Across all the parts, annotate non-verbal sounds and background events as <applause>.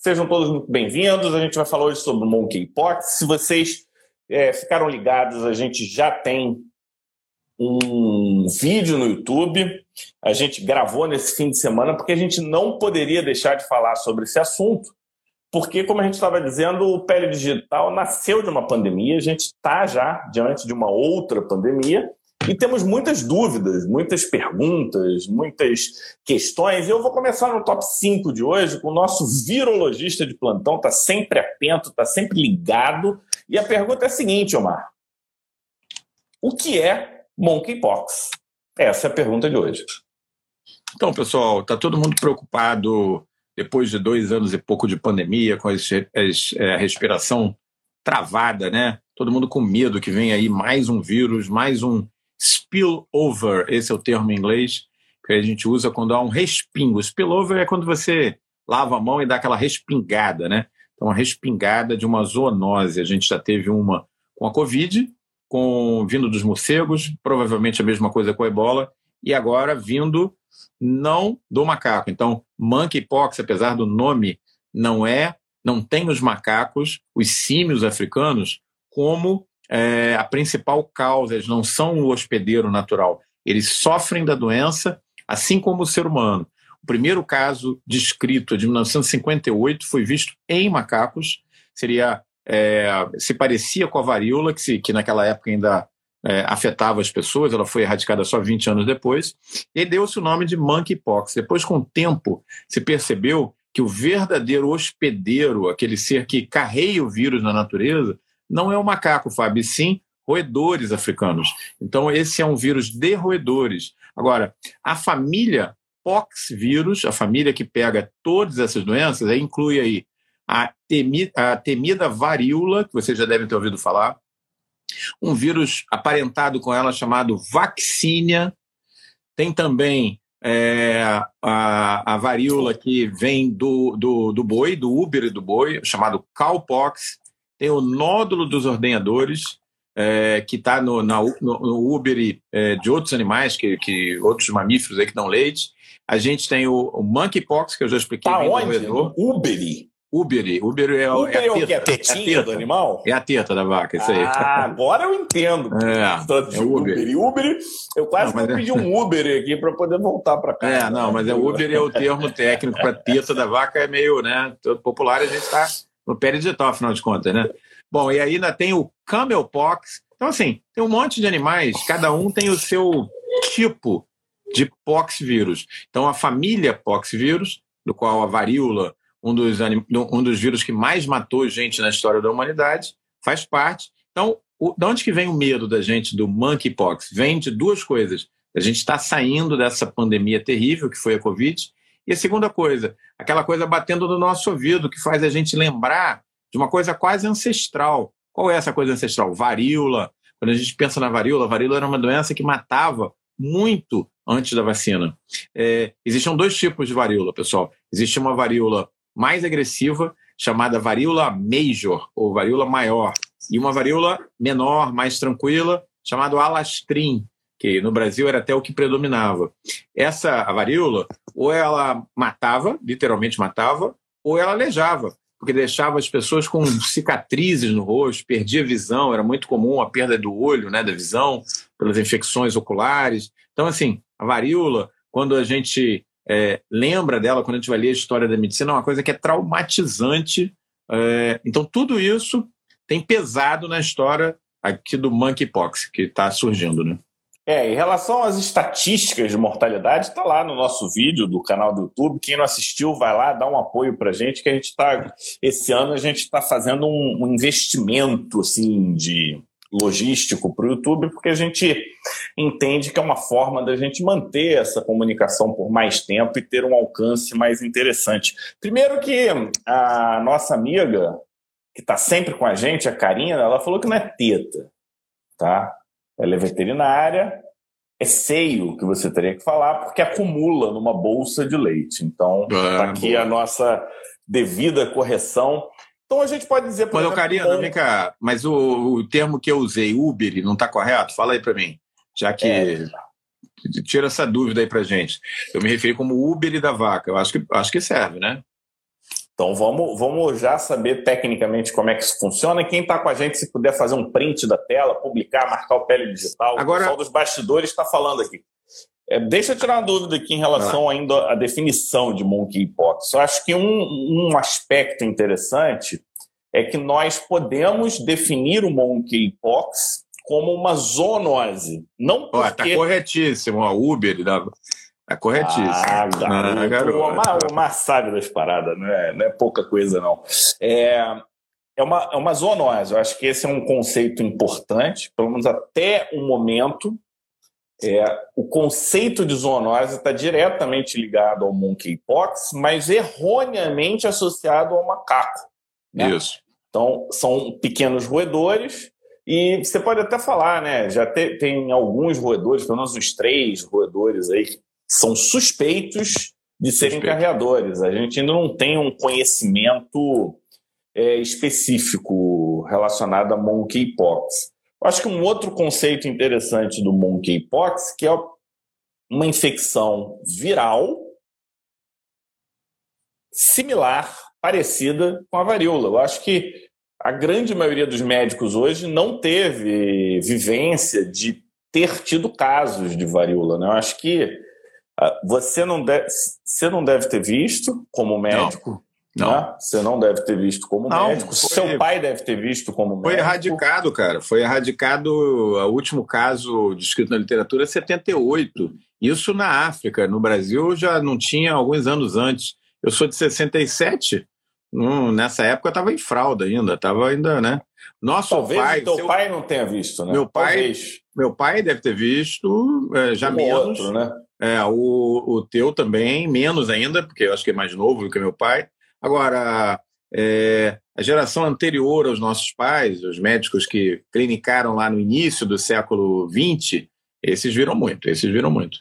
Sejam todos muito bem-vindos. A gente vai falar hoje sobre Monkeypox. Se vocês é, ficaram ligados, a gente já tem um vídeo no YouTube. A gente gravou nesse fim de semana porque a gente não poderia deixar de falar sobre esse assunto, porque, como a gente estava dizendo, o Pele Digital nasceu de uma pandemia, a gente está já diante de uma outra pandemia e temos muitas dúvidas, muitas perguntas, muitas questões. Eu vou começar no top 5 de hoje com o nosso virologista de plantão, está sempre atento, está sempre ligado. E a pergunta é a seguinte, Omar: O que é monkeypox? Essa é a pergunta de hoje. Então, pessoal, está todo mundo preocupado depois de dois anos e pouco de pandemia, com é, a respiração travada, né? Todo mundo com medo que vem aí mais um vírus, mais um spillover, esse é o termo em inglês que a gente usa quando há um respingo. Spillover é quando você lava a mão e dá aquela respingada, né? Então, uma respingada de uma zoonose. A gente já teve uma com a Covid, com vindo dos morcegos, provavelmente a mesma coisa com a ebola, e agora vindo não do macaco. Então, monkeypox, apesar do nome, não é, não tem os macacos, os símios africanos, como é, a principal causa, eles não são o hospedeiro natural. Eles sofrem da doença, assim como o ser humano. O primeiro caso descrito de 1958 foi visto em macacos, seria é, se parecia com a varíola, que, se, que naquela época ainda é, afetava as pessoas, ela foi erradicada só 20 anos depois, e deu-se o nome de monkeypox. Depois, com o tempo, se percebeu que o verdadeiro hospedeiro, aquele ser que carrega o vírus na natureza, não é o macaco, Fábio, sim roedores africanos. Então, esse é um vírus de roedores. Agora, a família pox vírus, a família que pega todas essas doenças, aí inclui aí a, a temida varíola, que vocês já devem ter ouvido falar, um vírus aparentado com ela chamado vaccinia, tem também é, a, a varíola que vem do, do, do boi, do Uber e do boi, chamado cowpox, tem o nódulo dos ordenhadores, é, que está no, no, no Uber é, de outros animais, que, que outros mamíferos aí que dão leite. A gente tem o, o monkeypox, que eu já expliquei. Tá onde? Uber. Uber. Uber é, Uber é, a teta, é, a tetinha é a teta. do animal? É a teta da vaca, isso aí. Ah, agora eu entendo. <laughs> É, tanto é Uber. Uber. E Uber, eu quase não, vou pedir um <laughs> Uber aqui para poder voltar para cá. É, não, mas é Uber é o termo técnico para teta da vaca, é meio, né? Popular, a gente está no pé digital, afinal de contas, né? Bom, e ainda tem o camelpox. Então, assim, tem um monte de animais, cada um tem o seu tipo de poxvírus. Então, a família poxvírus, do qual a varíola, um dos, um dos vírus que mais matou gente na história da humanidade, faz parte. Então, o, de onde que vem o medo da gente do monkeypox? Vem de duas coisas. A gente está saindo dessa pandemia terrível que foi a Covid. E a segunda coisa, aquela coisa batendo no nosso ouvido, que faz a gente lembrar de uma coisa quase ancestral. Qual é essa coisa ancestral? Varíola. Quando a gente pensa na varíola, a varíola era uma doença que matava muito antes da vacina. É, existiam dois tipos de varíola, pessoal. Existe uma varíola mais agressiva, chamada varíola major, ou varíola maior, e uma varíola menor, mais tranquila, chamada alastrim, que no Brasil era até o que predominava. Essa a varíola, ou ela matava, literalmente matava, ou ela aleijava porque deixava as pessoas com cicatrizes no rosto, perdia visão, era muito comum a perda do olho, né, da visão, pelas infecções oculares. Então, assim, a varíola, quando a gente é, lembra dela, quando a gente vai ler a história da medicina, é uma coisa que é traumatizante. É, então, tudo isso tem pesado na história aqui do monkeypox, que está surgindo, né? É, em relação às estatísticas de mortalidade, está lá no nosso vídeo do canal do YouTube. Quem não assistiu, vai lá, dá um apoio para a gente, que a gente está. Esse ano a gente está fazendo um, um, investimento assim, de logístico para o YouTube, porque a gente entende que é uma forma da gente manter essa comunicação por mais tempo e ter um alcance mais interessante. Primeiro que a nossa amiga, que está sempre com a gente, a Karina, ela falou que não é teta, tá? Ela é veterinária, é seio que você teria que falar, porque acumula numa bolsa de leite. Então, ah, aqui boa. a nossa devida correção. Então a gente pode dizer. Por mas, Karina, vem cá, mas o, o, termo que eu usei, Uber, não está correto? Fala aí para mim. Já que. É. Tira essa dúvida aí pra gente. Eu me referi como Uber da vaca. Eu acho que, acho que serve, né? Então vamos, vamos já saber tecnicamente como é que isso funciona. Quem está com a gente, se puder fazer um print da tela, publicar, marcar o pele digital. Agora... O pessoal dos bastidores está falando aqui. É, deixa eu tirar uma dúvida aqui em relação ainda à definição de monkeypox. Eu acho que um, um aspecto interessante é que nós podemos definir o monkeypox como uma zoonose. Não porque... Está corretíssimo. O Uber dava... É corretíssimo. Ah, garoto. Ah, garoto. Uma, uma sábio das paradas, não é, não é pouca coisa, não. É, é, uma, é uma zoonose. Eu acho que esse é um conceito importante, pelo menos até o momento. É, o conceito de zoonose está diretamente ligado ao monkeypox, mas erroneamente associado ao macaco. Né? Isso. Então, são pequenos roedores, e você pode até falar, né? Já te, tem alguns roedores, pelo menos uns três roedores aí, que são suspeitos de serem Suspeito. carreadores. A gente ainda não tem um conhecimento é, específico relacionado a monkeypox. Eu acho que um outro conceito interessante do monkeypox que é uma infecção viral similar, parecida com a varíola. Eu acho que a grande maioria dos médicos hoje não teve vivência de ter tido casos de varíola. Né? Eu acho que você não deve, você não deve ter visto como médico. Não. Né? Você não deve ter visto como não, médico. Foi, Seu pai deve ter visto como médico. Foi erradicado, cara. Foi erradicado. O último caso descrito na literatura é 78. Isso na África. No Brasil já não tinha alguns anos antes. Eu sou de 67. Hum, nessa época eu estava em fralda ainda. Estava ainda, né? Nosso Talvez pai. Teu seu... pai não tenha visto, né? Meu pai, Talvez. meu pai deve ter visto, é, já um menos. Outro, né? É, o, o teu também, menos ainda, porque eu acho que é mais novo do que meu pai. Agora, é, a geração anterior aos nossos pais, os médicos que clinicaram lá no início do século XX, esses viram muito, esses viram muito.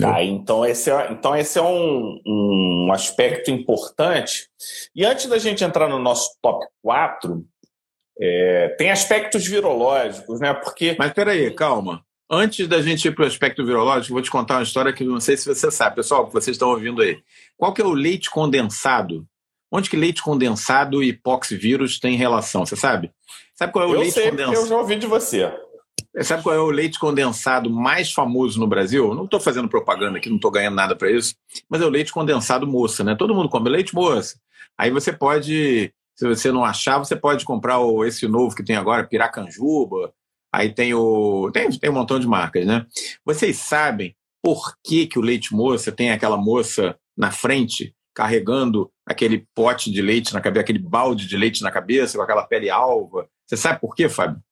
Tá, então esse é, então esse é um, um aspecto importante. E antes da gente entrar no nosso top 4, é, tem aspectos virológicos, né? Porque. Mas peraí, calma. Antes da gente ir para o aspecto virológico, vou te contar uma história que não sei se você sabe, pessoal, que vocês estão ouvindo aí. Qual que é o leite condensado? Onde que leite condensado e poxvírus têm relação? Você sabe? Sabe qual é o eu leite sei, condensado? Eu já ouvi de você. Sabe qual é o leite condensado mais famoso no Brasil? Não estou fazendo propaganda aqui, não estou ganhando nada para isso, mas é o leite condensado moça, né? Todo mundo come leite moça. Aí você pode, se você não achar, você pode comprar o, esse novo que tem agora, Piracanjuba, Aí tem o. Tem, tem um montão de marcas, né? Vocês sabem por que, que o leite moça tem aquela moça na frente carregando aquele pote de leite na cabeça, aquele balde de leite na cabeça, com aquela pele alva? Você sabe por quê, Fábio?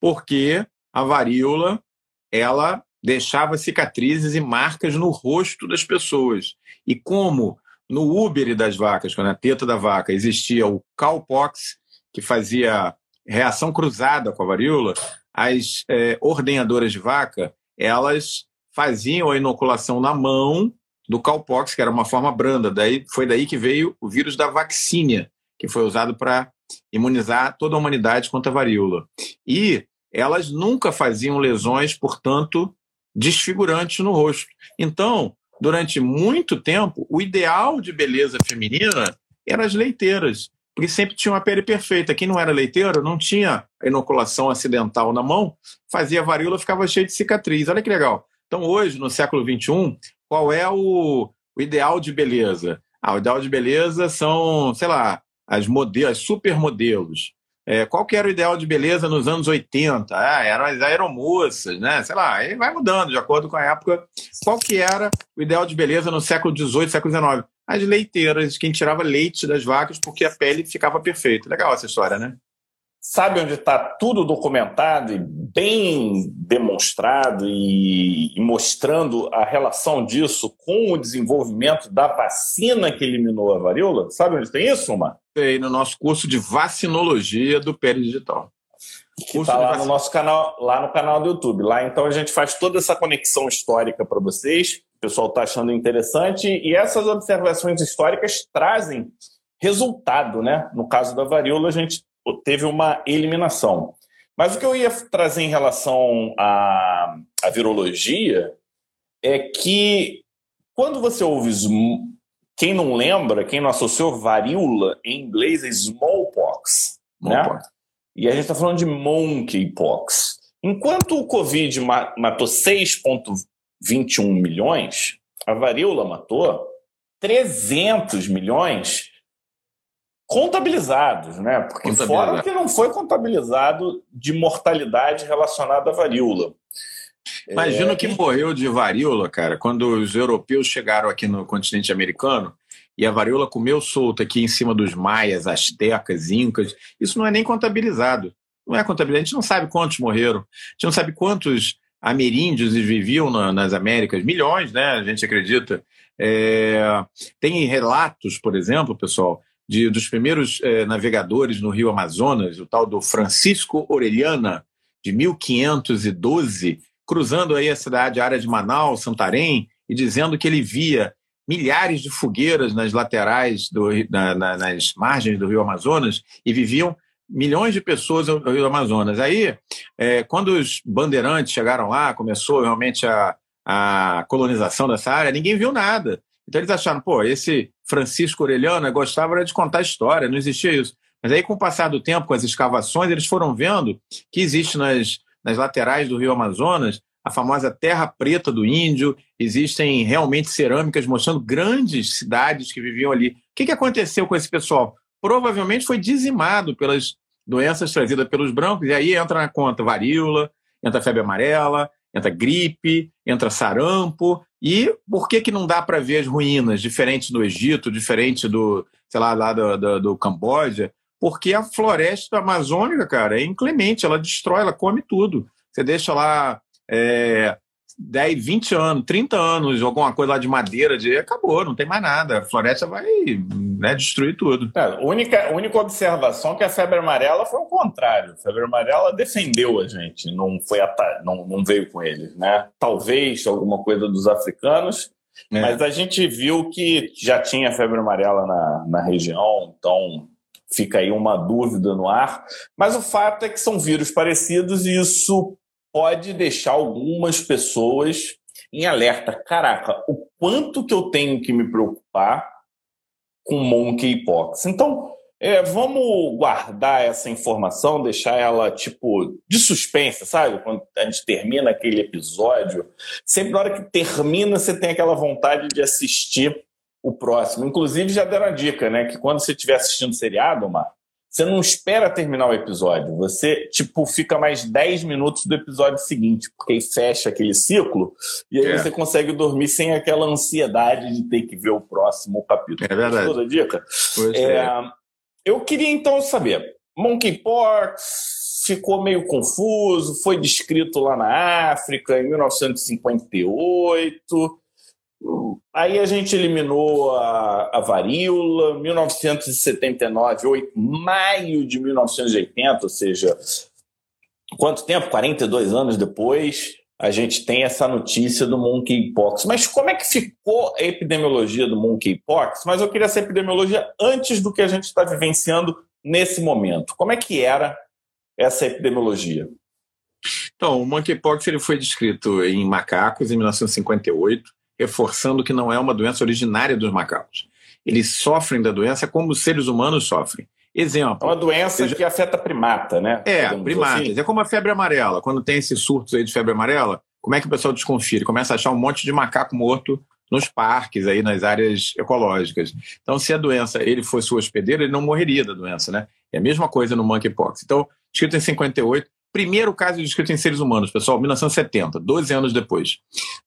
Porque a varíola ela deixava cicatrizes e marcas no rosto das pessoas. E como no úbere das vacas, quando a teta da vaca existia o cowpox, que fazia reação cruzada com a varíola, as é, ordenhadoras de vaca, elas faziam a inoculação na mão do cowpox, que era uma forma branda. Daí, foi daí que veio o vírus da vacínia, que foi usado para imunizar toda a humanidade contra a varíola. E elas nunca faziam lesões, portanto, desfigurantes no rosto. Então, durante muito tempo, o ideal de beleza feminina eram as leiteiras porque sempre tinha uma pele perfeita. Quem não era leiteiro não tinha inoculação acidental na mão, fazia varíola, ficava cheio de cicatriz. Olha que legal. Então, hoje, no século XXI, qual é o, o ideal de beleza? Ah, o ideal de beleza são, sei lá, as modelos, as supermodelos. É, qual que era o ideal de beleza nos anos 80? Ah, eram as aeromoças, né? Sei lá, aí vai mudando de acordo com a época. Qual que era o ideal de beleza no século XVIII, século XIX? As leiteiras, quem tirava leite das vacas porque a pele ficava perfeita. Legal essa história, né? Sabe onde está tudo documentado e bem demonstrado e, e, mostrando a relação disso com o desenvolvimento da vacina que eliminou a varíola? Sabe onde tem isso, Mar? Tem no nosso curso de vacinologia do Pé Digital. Está lá no nosso canal, lá no canal do YouTube. Lá então a gente faz toda essa conexão histórica para vocês pessoal está achando interessante. E essas observações históricas trazem resultado, né? No caso da varíola, a gente teve uma eliminação. Mas o que eu ia trazer em relação à, à virologia é que quando você ouve quem não lembra, quem não associou, varíola em inglês é smallpox. Né? E a gente está falando de monkeypox. Enquanto o Covid matou 6,21 milhões, a varíola matou 300 milhões contabilizados, né? Porque fora que não foi contabilizado de mortalidade relacionada à varíola. Imagina é... que morreu de varíola, cara, quando os europeus chegaram aqui no continente americano e a varíola comeu solta aqui em cima dos maias, astecas, incas. Isso não é nem contabilizado. Não é contabilizado. A gente não sabe quantos morreram. A gente não sabe quantos ameríndios viviam na, nas Américas. Milhões, né? A gente acredita. É... Tem relatos, por exemplo, pessoal, de, dos primeiros é, navegadores no Rio Amazonas, o tal do Francisco Orellana, de 1512, cruzando aí a cidade, a área de Manaus, Santarém, e dizendo que ele via milhares de fogueiras nas laterais, do, na, na, nas margens do Rio Amazonas, e viviam milhões de pessoas no Rio Amazonas. Aí, é, quando os bandeirantes chegaram lá, começou realmente a, a colonização dessa área, ninguém viu nada. Então eles acharam, pô, esse Francisco Orellana gostava de contar história, não existia isso. Mas aí, com o passar do tempo, com as escavações, eles foram vendo que existe nas nas laterais do Rio Amazonas, a famosa Terra Preta do Índio, existem realmente cerâmicas mostrando grandes cidades que viviam ali. O que, que aconteceu com esse pessoal? Provavelmente foi dizimado pelas doenças trazidas pelos brancos, e aí entra na conta varíola, entra febre amarela, entra gripe, entra sarampo. E por que, que não dá para ver as ruínas, diferente do Egito, diferente do, sei lá, lá do, do, do Camboja? porque a floresta amazônica, cara, é inclemente, ela destrói, ela come tudo. Você deixa lá é, 10, 20 anos, 30 anos, alguma coisa lá de madeira, de acabou, não tem mais nada. A floresta vai né, destruir tudo. É, a única, única observação é que a febre amarela foi o contrário. A febre amarela defendeu a gente, não, foi não, não veio com eles. Né? Talvez alguma coisa dos africanos, é. mas a gente viu que já tinha febre amarela na, na região, então Fica aí uma dúvida no ar. Mas o fato é que são vírus parecidos e isso pode deixar algumas pessoas em alerta. Caraca, o quanto que eu tenho que me preocupar com monkeypox? Então, é, vamos guardar essa informação, deixar ela tipo de suspense, sabe? Quando a gente termina aquele episódio, sempre na hora que termina você tem aquela vontade de assistir o próximo. Inclusive, já deram a dica, né? Que quando você estiver assistindo seriado, Omar, você não espera terminar o episódio. Você, tipo, fica mais 10 minutos do episódio seguinte, porque aí fecha aquele ciclo e aí é. você consegue dormir sem aquela ansiedade de ter que ver o próximo capítulo. É verdade. Toda dica? É, é. Eu queria então saber, Monkeypox ficou meio confuso, foi descrito lá na África em 1958 Aí a gente eliminou a, a varíola, 1979, 8, maio de 1980, ou seja, quanto tempo? 42 anos depois, a gente tem essa notícia do monkeypox. Mas como é que ficou a epidemiologia do monkeypox? Mas eu queria essa epidemiologia antes do que a gente está vivenciando nesse momento. Como é que era essa epidemiologia? Então, o monkeypox ele foi descrito em macacos em 1958 reforçando que não é uma doença originária dos macacos. Eles sofrem da doença como os seres humanos sofrem. Exemplo. É uma doença que afeta primata, né? É, primatas. Assim. É como a febre amarela. Quando tem esses surtos aí de febre amarela, como é que o pessoal desconfia? Ele começa a achar um monte de macaco morto nos parques, aí nas áreas ecológicas. Então, se a doença ele fosse o hospedeiro, ele não morreria da doença, né? É a mesma coisa no monkeypox. Então, escrito em 58, primeiro caso descrito em seres humanos, pessoal, 1970, 12 anos depois.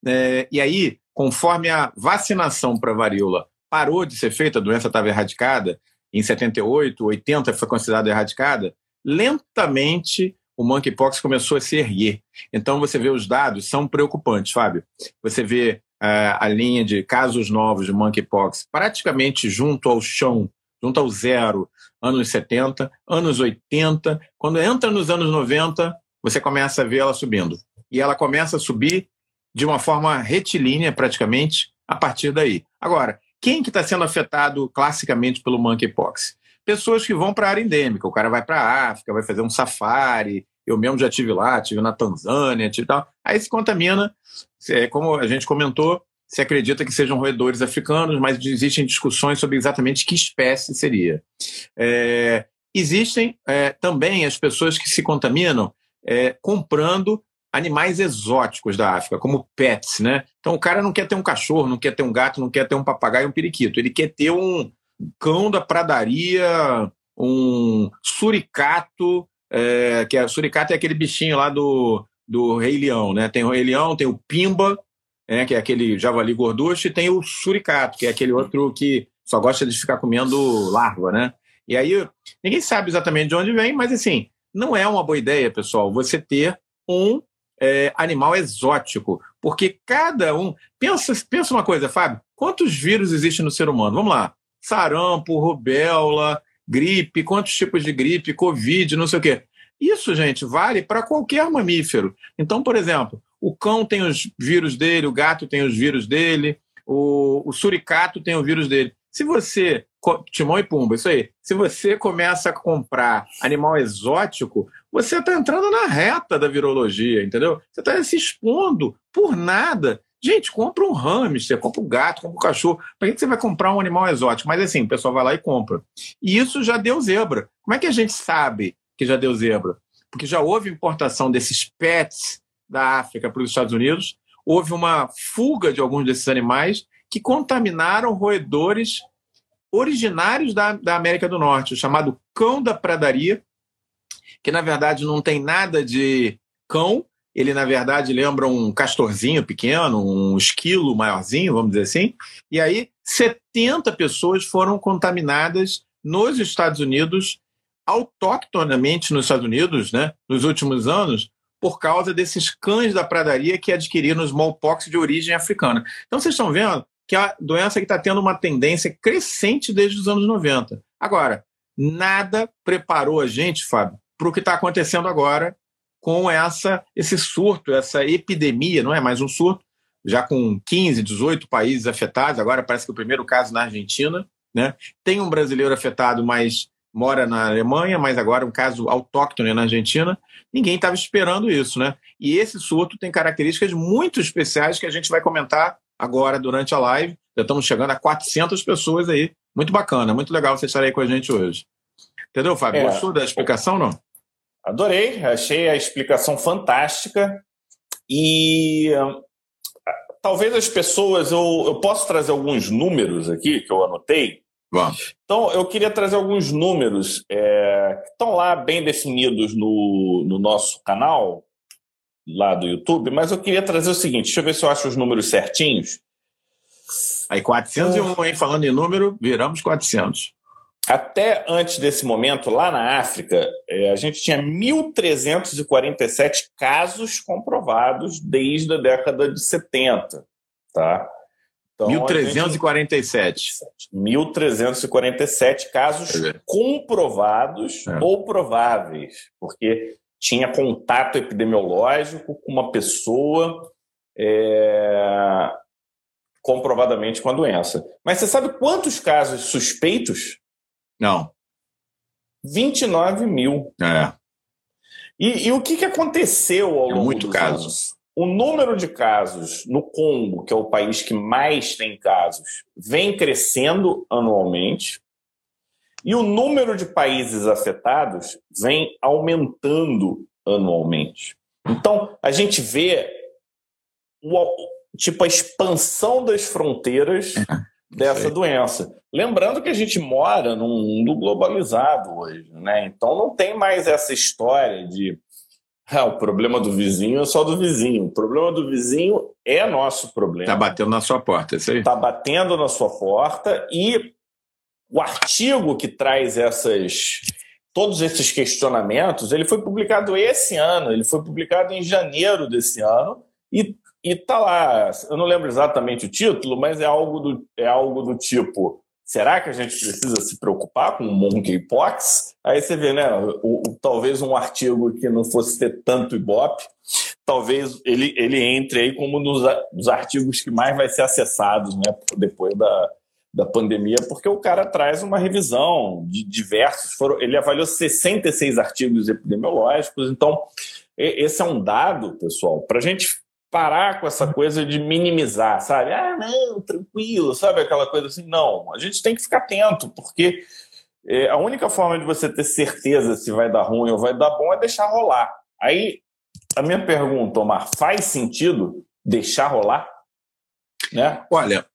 É, e aí, conforme a vacinação para varíola parou de ser feita, a doença estava erradicada, em 78, 80 foi considerada erradicada, lentamente o monkeypox começou a se erguer. Então você vê os dados, são preocupantes, Fábio. Você vê uh, a linha de casos novos de monkeypox praticamente junto ao chão, junto ao zero, anos 70, anos 80. Quando entra nos anos 90, você começa a ver ela subindo. E ela começa a subir de uma forma retilínea, praticamente, a partir daí. Agora, quem que está sendo afetado classicamente pelo monkeypox? Pessoas que vão para a área endêmica. O cara vai para a África, vai fazer um safari. Eu mesmo já tive lá, tive na Tanzânia, tive tal. Aí se contamina, é, como a gente comentou, se acredita que sejam roedores africanos, mas existem discussões sobre exatamente que espécie seria. É, existem é, também as pessoas que se contaminam é, comprando animais exóticos da África, como pets, né? Então o cara não quer ter um cachorro, não quer ter um gato, não quer ter um papagaio, um periquito. Ele quer ter um cão da pradaria, um suricato, é, que é suricato é aquele bichinho lá do, do Rei Leão, né? Tem o Rei Leão, tem o Pimba, né? que é aquele javali gorducho, e tem o suricato, que é aquele outro que só gosta de ficar comendo larva, né? E aí ninguém sabe exatamente de onde vem, mas assim, não é uma boa ideia, pessoal, você ter um é, animal exótico, porque cada um. Pensa, pensa uma coisa, Fábio: quantos vírus existem no ser humano? Vamos lá. Sarampo, rubéola, gripe, quantos tipos de gripe, Covid, não sei o quê. Isso, gente, vale para qualquer mamífero. Então, por exemplo, o cão tem os vírus dele, o gato tem os vírus dele, o, o suricato tem o vírus dele. Se você Timão e Pumba, isso aí. Se você começa a comprar animal exótico, você está entrando na reta da virologia, entendeu? Você está se expondo por nada. Gente, compra um hamster, compra um gato, compra um cachorro. Para que você vai comprar um animal exótico? Mas assim, o pessoal vai lá e compra. E isso já deu zebra. Como é que a gente sabe que já deu zebra? Porque já houve importação desses pets da África para os Estados Unidos, houve uma fuga de alguns desses animais que contaminaram roedores originários da, da América do Norte, o chamado cão da pradaria, que na verdade não tem nada de cão, ele na verdade lembra um castorzinho pequeno, um esquilo maiorzinho, vamos dizer assim. E aí 70 pessoas foram contaminadas nos Estados Unidos, autóctonamente nos Estados Unidos, né, nos últimos anos, por causa desses cães da pradaria que adquiriram smallpox de origem africana. Então vocês estão vendo que é a doença que está tendo uma tendência crescente desde os anos 90. Agora, nada preparou a gente, Fábio, para o que está acontecendo agora com essa esse surto, essa epidemia, não é mais um surto, já com 15, 18 países afetados, agora parece que o primeiro caso na Argentina, né? Tem um brasileiro afetado, mas mora na Alemanha, mas agora um caso autóctone na Argentina. Ninguém estava esperando isso, né? E esse surto tem características muito especiais que a gente vai comentar agora durante a live. Já estamos chegando a 400 pessoas aí. Muito bacana, muito legal você estar aí com a gente hoje. Entendeu, Fábio? É, Gostou da explicação, não? Adorei, achei a explicação fantástica. E uh, talvez as pessoas. Eu, eu posso trazer alguns números aqui que eu anotei. Vamos. Então, eu queria trazer alguns números é, que estão lá bem definidos no, no nosso canal, lá do YouTube, mas eu queria trazer o seguinte, deixa eu ver se eu acho os números certinhos. Aí 401, hein? Falando em número, viramos 400. Até antes desse momento, lá na África, é, a gente tinha 1.347 casos comprovados desde a década de 70. Tá? Então, 1347. 1.347 casos comprovados é. ou prováveis, porque tinha contato epidemiológico com uma pessoa é, comprovadamente com a doença. Mas você sabe quantos casos suspeitos? Não. 29 mil. É. E, e o que, que aconteceu ao é longo muito dos casos. Anos? O número de casos no Congo, que é o país que mais tem casos, vem crescendo anualmente. E o número de países afetados vem aumentando anualmente. Então, a gente vê o, tipo a expansão das fronteiras dessa doença. Lembrando que a gente mora num mundo globalizado hoje, né? Então não tem mais essa história de ah, o problema do vizinho é só do vizinho. O problema do vizinho é nosso problema. Está batendo na sua porta, é isso aí? Está batendo na sua porta e o artigo que traz essas todos esses questionamentos, ele foi publicado esse ano, ele foi publicado em janeiro desse ano e e tá lá, eu não lembro exatamente o título, mas é algo do, é algo do tipo: será que a gente precisa se preocupar com monkeypox? Aí você vê, né? O, o, talvez um artigo que não fosse ter tanto ibope, talvez ele, ele entre aí como nos, nos artigos que mais vai ser acessados, né? Depois da, da pandemia, porque o cara traz uma revisão de diversos. Foram, ele avaliou 66 artigos epidemiológicos, então esse é um dado, pessoal, para a gente parar com essa coisa de minimizar, sabe? Ah, não, tranquilo, sabe? Aquela coisa assim. Não, a gente tem que ficar atento, porque é, a única forma de você ter certeza se vai dar ruim ou vai dar bom é deixar rolar. Aí, a minha pergunta, Omar, faz sentido deixar rolar? Né? Olha,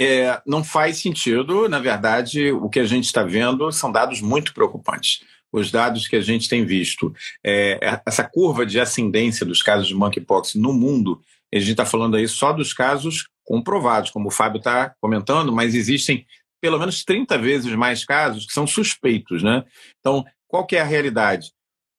é, não faz sentido. Na verdade, o que a gente está vendo são dados muito preocupantes. Os dados que a gente tem visto, é, essa curva de ascendência dos casos de monkeypox no mundo, a gente está falando aí só dos casos comprovados, como o Fábio está comentando, mas existem pelo menos 30 vezes mais casos que são suspeitos, né? Então, qual que é a realidade?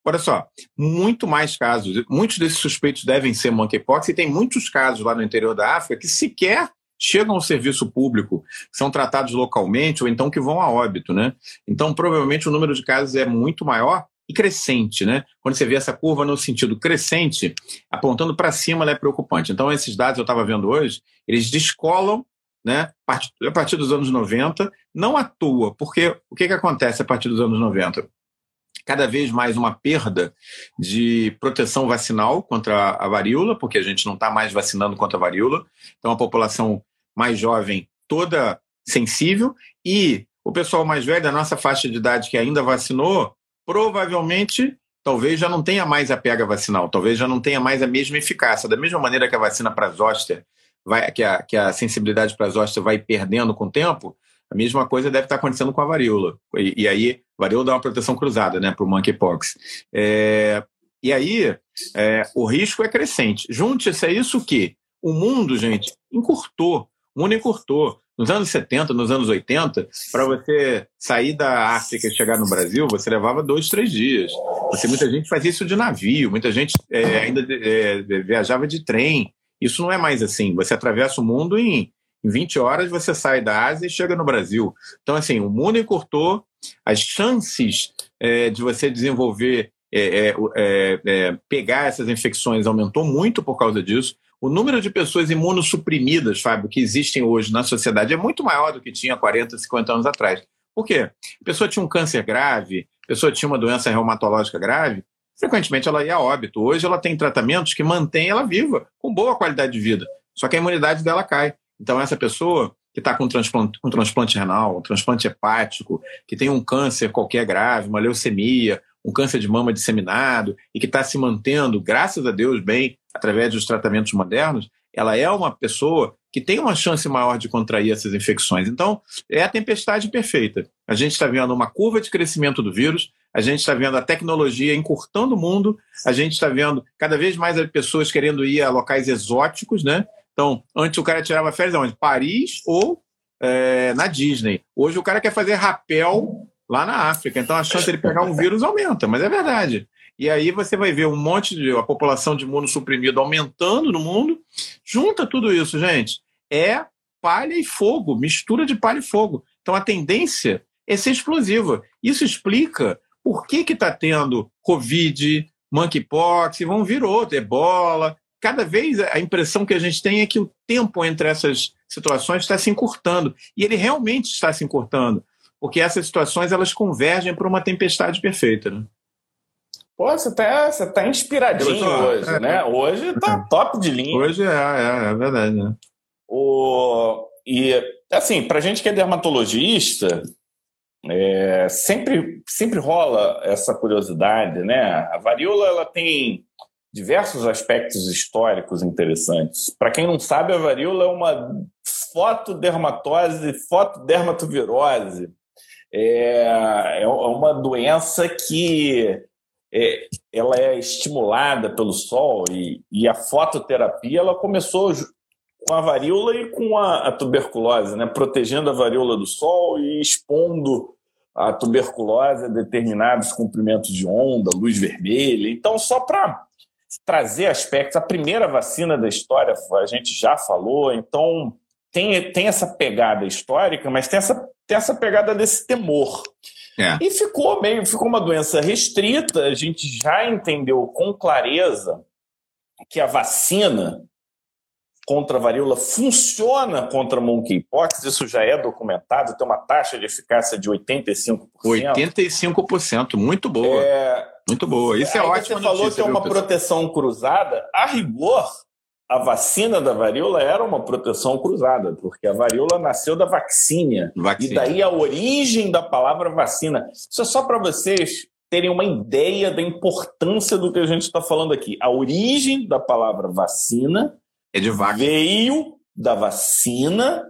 Olha só, muito mais casos, muitos desses suspeitos devem ser monkeypox e tem muitos casos lá no interior da África que sequer chegam ao serviço público, são tratados localmente ou então que vão a óbito, né? Então, provavelmente o número de casos é muito maior e crescente, né? Quando você vê essa curva no sentido crescente, apontando para cima, ela é preocupante. Então, esses dados eu estava vendo hoje, eles descolam né, a partir dos anos 90, não à toa, porque o que, que acontece a partir dos anos 90? Cada vez mais uma perda de proteção vacinal contra a varíola, porque a gente não está mais vacinando contra a varíola, então a população mais jovem toda sensível, e o pessoal mais velho da nossa faixa de idade que ainda vacinou, provavelmente talvez já não tenha mais a pega vacinal, talvez já não tenha mais a mesma eficácia. Da mesma maneira que a vacina para zoster vai, que, a, que a sensibilidade para hóstias vai perdendo com o tempo, mesma coisa deve estar acontecendo com a varíola. E, e aí, varíola dá uma proteção cruzada né, para o monkeypox. É, e aí, é, o risco é crescente. Junte-se a isso que o mundo, gente, encurtou. O mundo encurtou. Nos anos 70, nos anos 80, para você sair da África e chegar no Brasil, você levava dois, três dias. Você, muita gente fazia isso de navio, muita gente é, ainda é, viajava de trem. Isso não é mais assim. Você atravessa o mundo em, em 20 horas, você sai da Ásia e chega no Brasil. Então, assim, o mundo encurtou, as chances é, de você desenvolver, é, é, é, é pegar essas infecções aumentou muito por causa disso. O número de pessoas imunossuprimidas, Fábio, que existem hoje na sociedade é muito maior do que tinha 40, 50 anos atrás. Por quê? A pessoa tinha um câncer grave, a pessoa tinha uma doença reumatológica grave, frequentemente ela ia a óbito. Hoje ela tem tratamentos que mantêm ela viva, com boa qualidade de vida. Só que a imunidade dela cai. Então, essa pessoa que está com transplante, um transplante renal, um transplante hepático, que tem um câncer qualquer grave, uma leucemia, um câncer de mama disseminado e que está se mantendo, graças a Deus, bem através dos tratamentos modernos, ela é uma pessoa que tem uma chance maior de contrair essas infecções. Então, é a tempestade perfeita. A gente está vendo uma curva de crescimento do vírus, a gente está vendo a tecnologia encurtando o mundo, a gente está vendo cada vez mais as pessoas querendo ir a locais exóticos, né? Então, antes o cara tirava férias onde? Paris ou é, na Disney. Hoje o cara quer fazer rapel lá na África. Então a chance de ele pegar um vírus aumenta, mas é verdade. E aí você vai ver um monte de a população de imunossuprimido aumentando no mundo. Junta tudo isso, gente. É palha e fogo, mistura de palha e fogo. Então a tendência é ser explosiva. Isso explica por que está tendo Covid, monkeypox, e vão vir outro, ebola. Cada vez a impressão que a gente tem é que o tempo entre essas situações está se encurtando. E ele realmente está se encurtando, porque essas situações elas convergem para uma tempestade perfeita. Né? Pô, você tá, você tá inspiradinho tô, hoje, é, né? Hoje tá é. top de linha. Hoje é, é, é verdade, né? O, e, assim, pra gente que é dermatologista, é, sempre, sempre rola essa curiosidade, né? A varíola ela tem diversos aspectos históricos interessantes. Para quem não sabe, a varíola é uma fotodermatose, fotodermatovirose. É, é uma doença que é, ela é estimulada pelo sol e, e, a fototerapia ela começou com a varíola e com a, a tuberculose, né? protegendo a varíola do sol e expondo a tuberculose a determinados comprimentos de onda, luz vermelha. Então, só para trazer aspectos, a primeira vacina da história, a gente já falou, então tem, tem essa pegada histórica, mas tem essa, tem essa pegada desse temor. É. E ficou meio, ficou uma doença restrita, a gente já entendeu com clareza que a vacina contra a varíola funciona contra monkeypox, isso já é documentado, tem uma taxa de eficácia de 85%. 85%, muito boa. É... Muito boa. Isso é ótimo. Você falou que é uma proteção cruzada. A rigor, a vacina da varíola era uma proteção cruzada, porque a varíola nasceu da vacina. E daí a origem da palavra vacina. Isso é só para vocês terem uma ideia da importância do que a gente está falando aqui. A origem da palavra vacina é de vaca. veio da vacina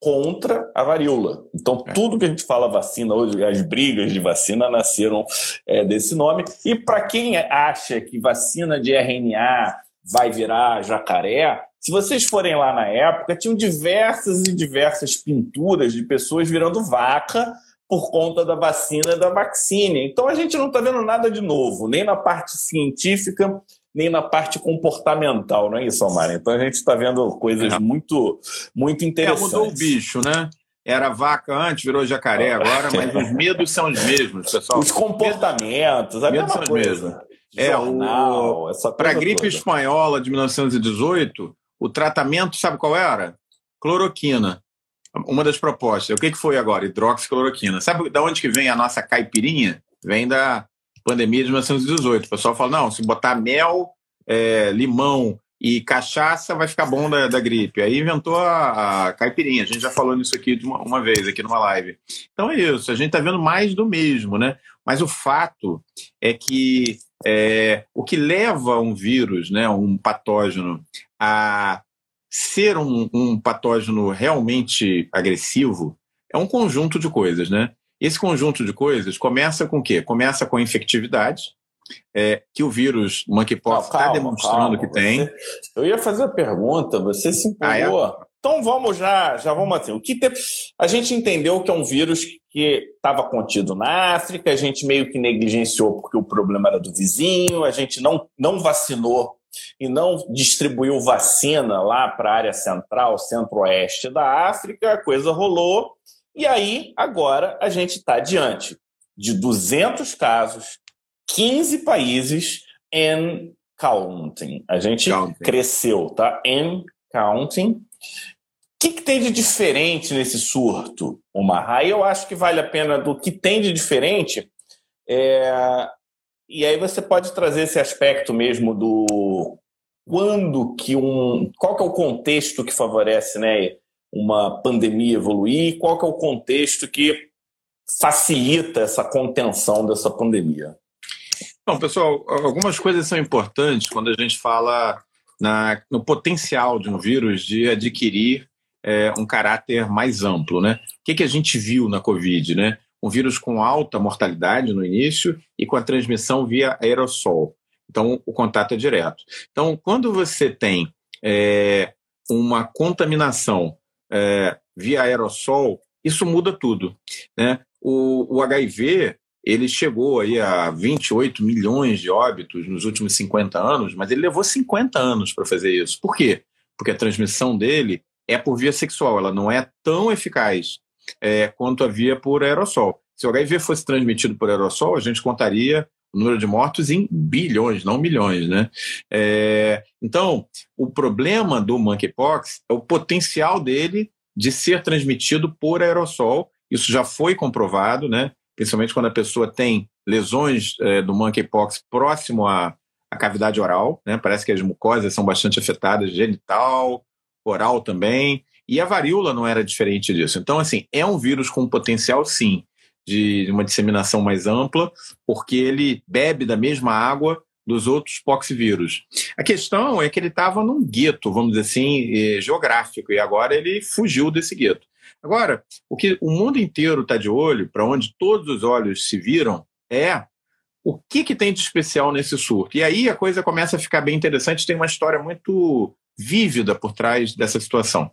contra a varíola. Então, é. tudo que a gente fala vacina hoje, as brigas de vacina nasceram é, desse nome. E para quem acha que vacina de RNA vai virar jacaré, se vocês forem lá na época, tinham diversas e diversas pinturas de pessoas virando vaca por conta da vacina da vacina. Então a gente não está vendo nada de novo, nem na parte científica, nem na parte comportamental, não é isso, Omar? Então a gente está vendo coisas é. muito, muito interessantes. É, mudou o bicho, né? Era vaca antes, virou jacaré agora, mas os medos são os mesmos, pessoal. Os comportamentos, a mesma coisa. É, Jornal, o... Para a gripe toda. espanhola de 1918, o tratamento, sabe qual era? Cloroquina. Uma das propostas. O que, que foi agora? Hidroxicloroquina. Sabe de onde que vem a nossa caipirinha? Vem da pandemia de 1918. O pessoal fala, não, se botar mel, é, limão e cachaça, vai ficar bom da, da gripe. Aí inventou a, a, caipirinha. A gente já falou nisso aqui uma, uma vez, aqui numa live. Então é isso. A gente está vendo mais do mesmo, né? Mas o fato é que é, o que leva um vírus, né, um patógeno, a ser um, um, patógeno realmente agressivo é um conjunto de coisas, né? Esse conjunto de coisas começa com o quê? Começa com a infectividade, é, que o vírus monkeypox está demonstrando calma, que tem. eu ia fazer a pergunta, você se empolgou. Ah, é? Então vamos já, já vamos assim. O que te... a gente entendeu que é um vírus que estava contido na África, a gente meio que negligenciou porque o problema era do vizinho, a gente não, não vacinou e não distribuiu vacina lá para a área central, centro-oeste da África, a coisa rolou. E aí, agora, a gente está diante de 200 casos, 15 países and counting. A gente counting. cresceu, tá? And counting que, que tem de diferente nesse surto, Omar? Aí eu acho que vale a pena do que tem de diferente. É... E aí você pode trazer esse aspecto mesmo do quando que um. Qual que é o contexto que favorece né, uma pandemia evoluir? Qual que é o contexto que facilita essa contenção dessa pandemia? Bom, pessoal, algumas coisas são importantes quando a gente fala na, no potencial de um vírus de adquirir é, um caráter mais amplo. Né? O que, que a gente viu na Covid? Né? Um vírus com alta mortalidade no início e com a transmissão via aerossol. Então, o contato é direto. Então, quando você tem é, uma contaminação é, via aerossol, isso muda tudo. Né? O, o, HIV ele chegou aí a 28 milhões de óbitos nos últimos 50 anos, mas ele levou 50 anos para fazer isso. Por quê? Porque a transmissão dele é por via sexual, ela não é tão eficaz é, quanto a via por aerossol. Se o HIV fosse transmitido por aerossol, a gente contaria o número de mortos em bilhões, não milhões, né? É, então, o problema do monkeypox é o potencial dele de ser transmitido por aerossol. Isso já foi comprovado, né? Principalmente quando a pessoa tem lesões é, do monkeypox próximo à, à cavidade oral, né? Parece que as mucosas são bastante afetadas, genital, oral também, e a varíola não era diferente disso. Então, assim, é um vírus com potencial, sim, de uma disseminação mais ampla, porque ele bebe da mesma água dos outros poxvírus. A questão é que ele estava num gueto, vamos dizer assim, eh, geográfico, e agora ele fugiu desse gueto. Agora, o que o mundo inteiro está de olho, para onde todos os olhos se viram, é o que, que tem de especial nesse surto. E aí a coisa começa a ficar bem interessante, tem uma história muito vívida por trás dessa situação.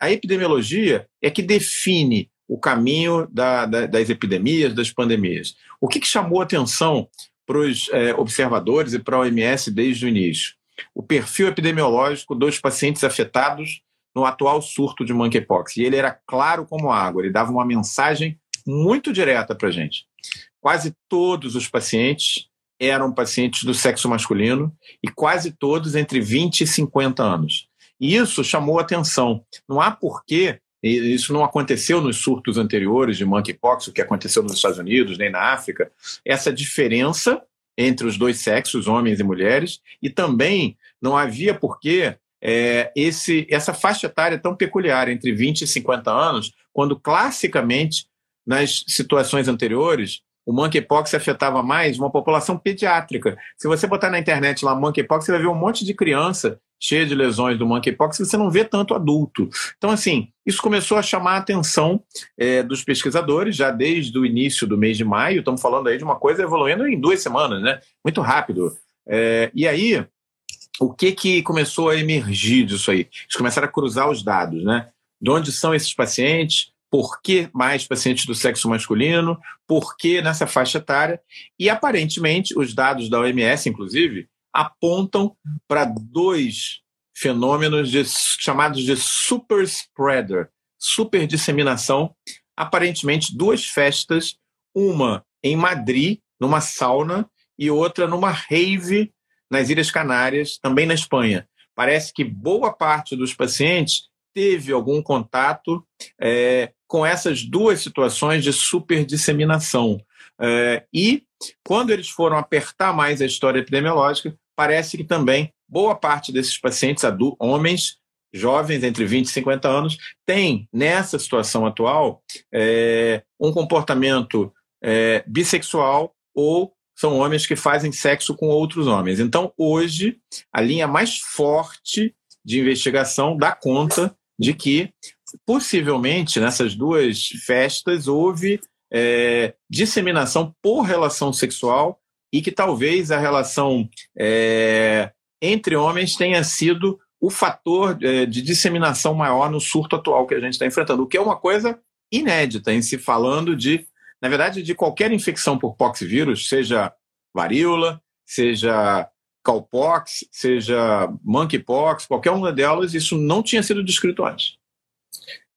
A epidemiologia é que define o caminho da, da, das epidemias, das pandemias. O que, que chamou atenção para os é, observadores e para a OMS desde o início? O perfil epidemiológico dos pacientes afetados no atual surto de monkeypox. E ele era claro como água, ele dava uma mensagem muito direta para a gente. Quase todos os pacientes eram pacientes do sexo masculino e quase todos entre 20 e 50 anos. E isso chamou atenção. Não há porquê, isso não aconteceu nos surtos anteriores de monkeypox, o que aconteceu nos Estados Unidos, nem na África, essa diferença entre os dois sexos, homens e mulheres, e também não havia porquê é, esse, essa faixa etária tão peculiar, entre 20 e 50 anos, quando classicamente, nas situações anteriores, o monkeypox afetava mais uma população pediátrica. Se você botar na internet lá monkeypox, você vai ver um monte de criança cheia de lesões do monkeypox, você não vê tanto adulto. Então, assim, isso começou a chamar a atenção é, dos pesquisadores já desde o início do mês de maio. Estamos falando aí de uma coisa evoluindo em duas semanas, né? Muito rápido. É, e aí, o que, que começou a emergir disso aí? Eles começaram a cruzar os dados, né? De onde são esses pacientes? Por que mais pacientes do sexo masculino? Por que nessa faixa etária? E aparentemente, os dados da OMS, inclusive, apontam para dois fenômenos de, chamados de super spreader, super disseminação. Aparentemente, duas festas, uma em Madrid, numa sauna, e outra numa rave nas Ilhas Canárias, também na Espanha. Parece que boa parte dos pacientes teve algum contato é, com essas duas situações de superdisseminação. É, e quando eles foram apertar mais a história epidemiológica, parece que também boa parte desses pacientes, homens, jovens entre 20 e 50 anos, têm, nessa situação atual, é, um comportamento é, bissexual ou são homens que fazem sexo com outros homens. Então, hoje, a linha mais forte de investigação dá conta de que, possivelmente, nessas duas festas, houve é, disseminação por relação sexual e que talvez a relação é, entre homens tenha sido o fator é, de disseminação maior no surto atual que a gente está enfrentando, o que é uma coisa inédita em se falando de na verdade, de qualquer infecção por poxvírus, seja varíola, seja cowpox, seja monkeypox, qualquer uma delas, isso não tinha sido descrito antes.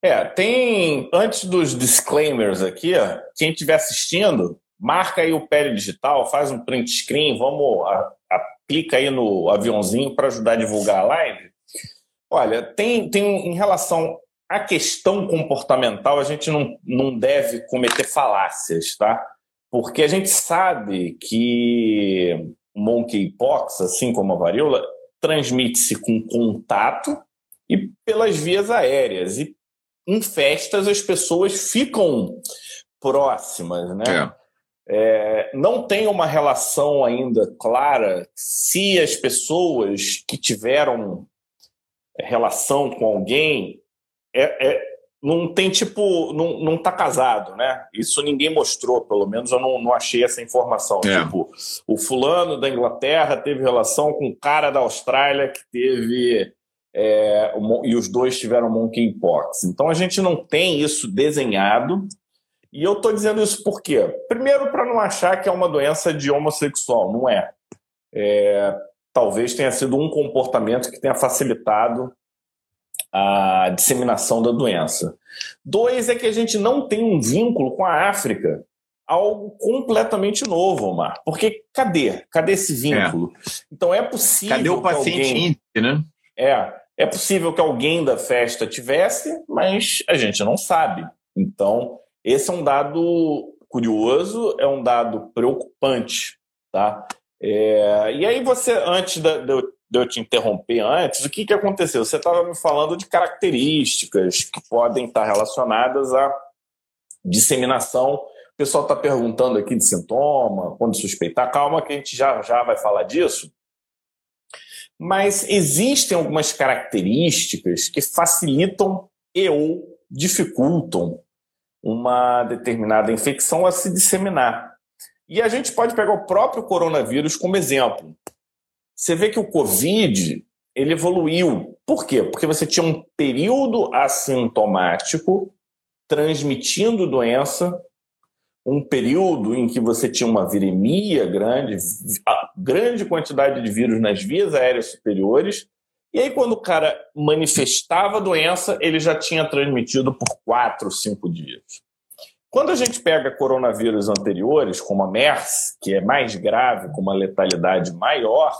É, tem, antes dos disclaimers aqui, quem estiver assistindo, marca aí o Pele Digital, faz um print screen, vamos, a, aplica aí no aviãozinho para ajudar a divulgar a live. Olha, tem, tem em relação a questão comportamental, a gente não, não deve cometer falácias, tá? Porque a gente sabe que monkeypox, assim como a varíola, transmite-se com contato e pelas vias aéreas. E em festas as pessoas ficam próximas, né? É. É, não tem uma relação ainda clara se as pessoas que tiveram relação com alguém é, é, não tem tipo, não, não tá casado, né? Isso ninguém mostrou, pelo menos eu não, não achei essa informação. É. Tipo, o fulano da Inglaterra teve relação com o cara da Austrália que teve. É, e os dois tiveram monkeypox. Então a gente não tem isso desenhado. E eu tô dizendo isso por quê? Primeiro, para não achar que é uma doença de homossexual, não é. é talvez tenha sido um comportamento que tenha facilitado a disseminação da doença. Dois é que a gente não tem um vínculo com a África, algo completamente novo, Omar. Porque cadê? Cadê esse vínculo? É. Então é possível. Cadê o paciente alguém... né? É, é possível que alguém da festa tivesse, mas a gente não sabe. Então, esse é um dado curioso, é um dado preocupante, tá? É... e aí você, antes de eu de eu te interromper antes, o que, que aconteceu? Você estava me falando de características que podem estar relacionadas à disseminação. O pessoal está perguntando aqui de sintoma, quando suspeitar. Calma que a gente já, já vai falar disso. Mas existem algumas características que facilitam e ou dificultam uma determinada infecção a se disseminar. E a gente pode pegar o próprio coronavírus como exemplo você vê que o Covid ele evoluiu. Por quê? Porque você tinha um período assintomático transmitindo doença, um período em que você tinha uma viremia grande, grande quantidade de vírus nas vias aéreas superiores, e aí quando o cara manifestava a doença, ele já tinha transmitido por quatro, cinco dias. Quando a gente pega coronavírus anteriores, como a MERS, que é mais grave, com uma letalidade maior,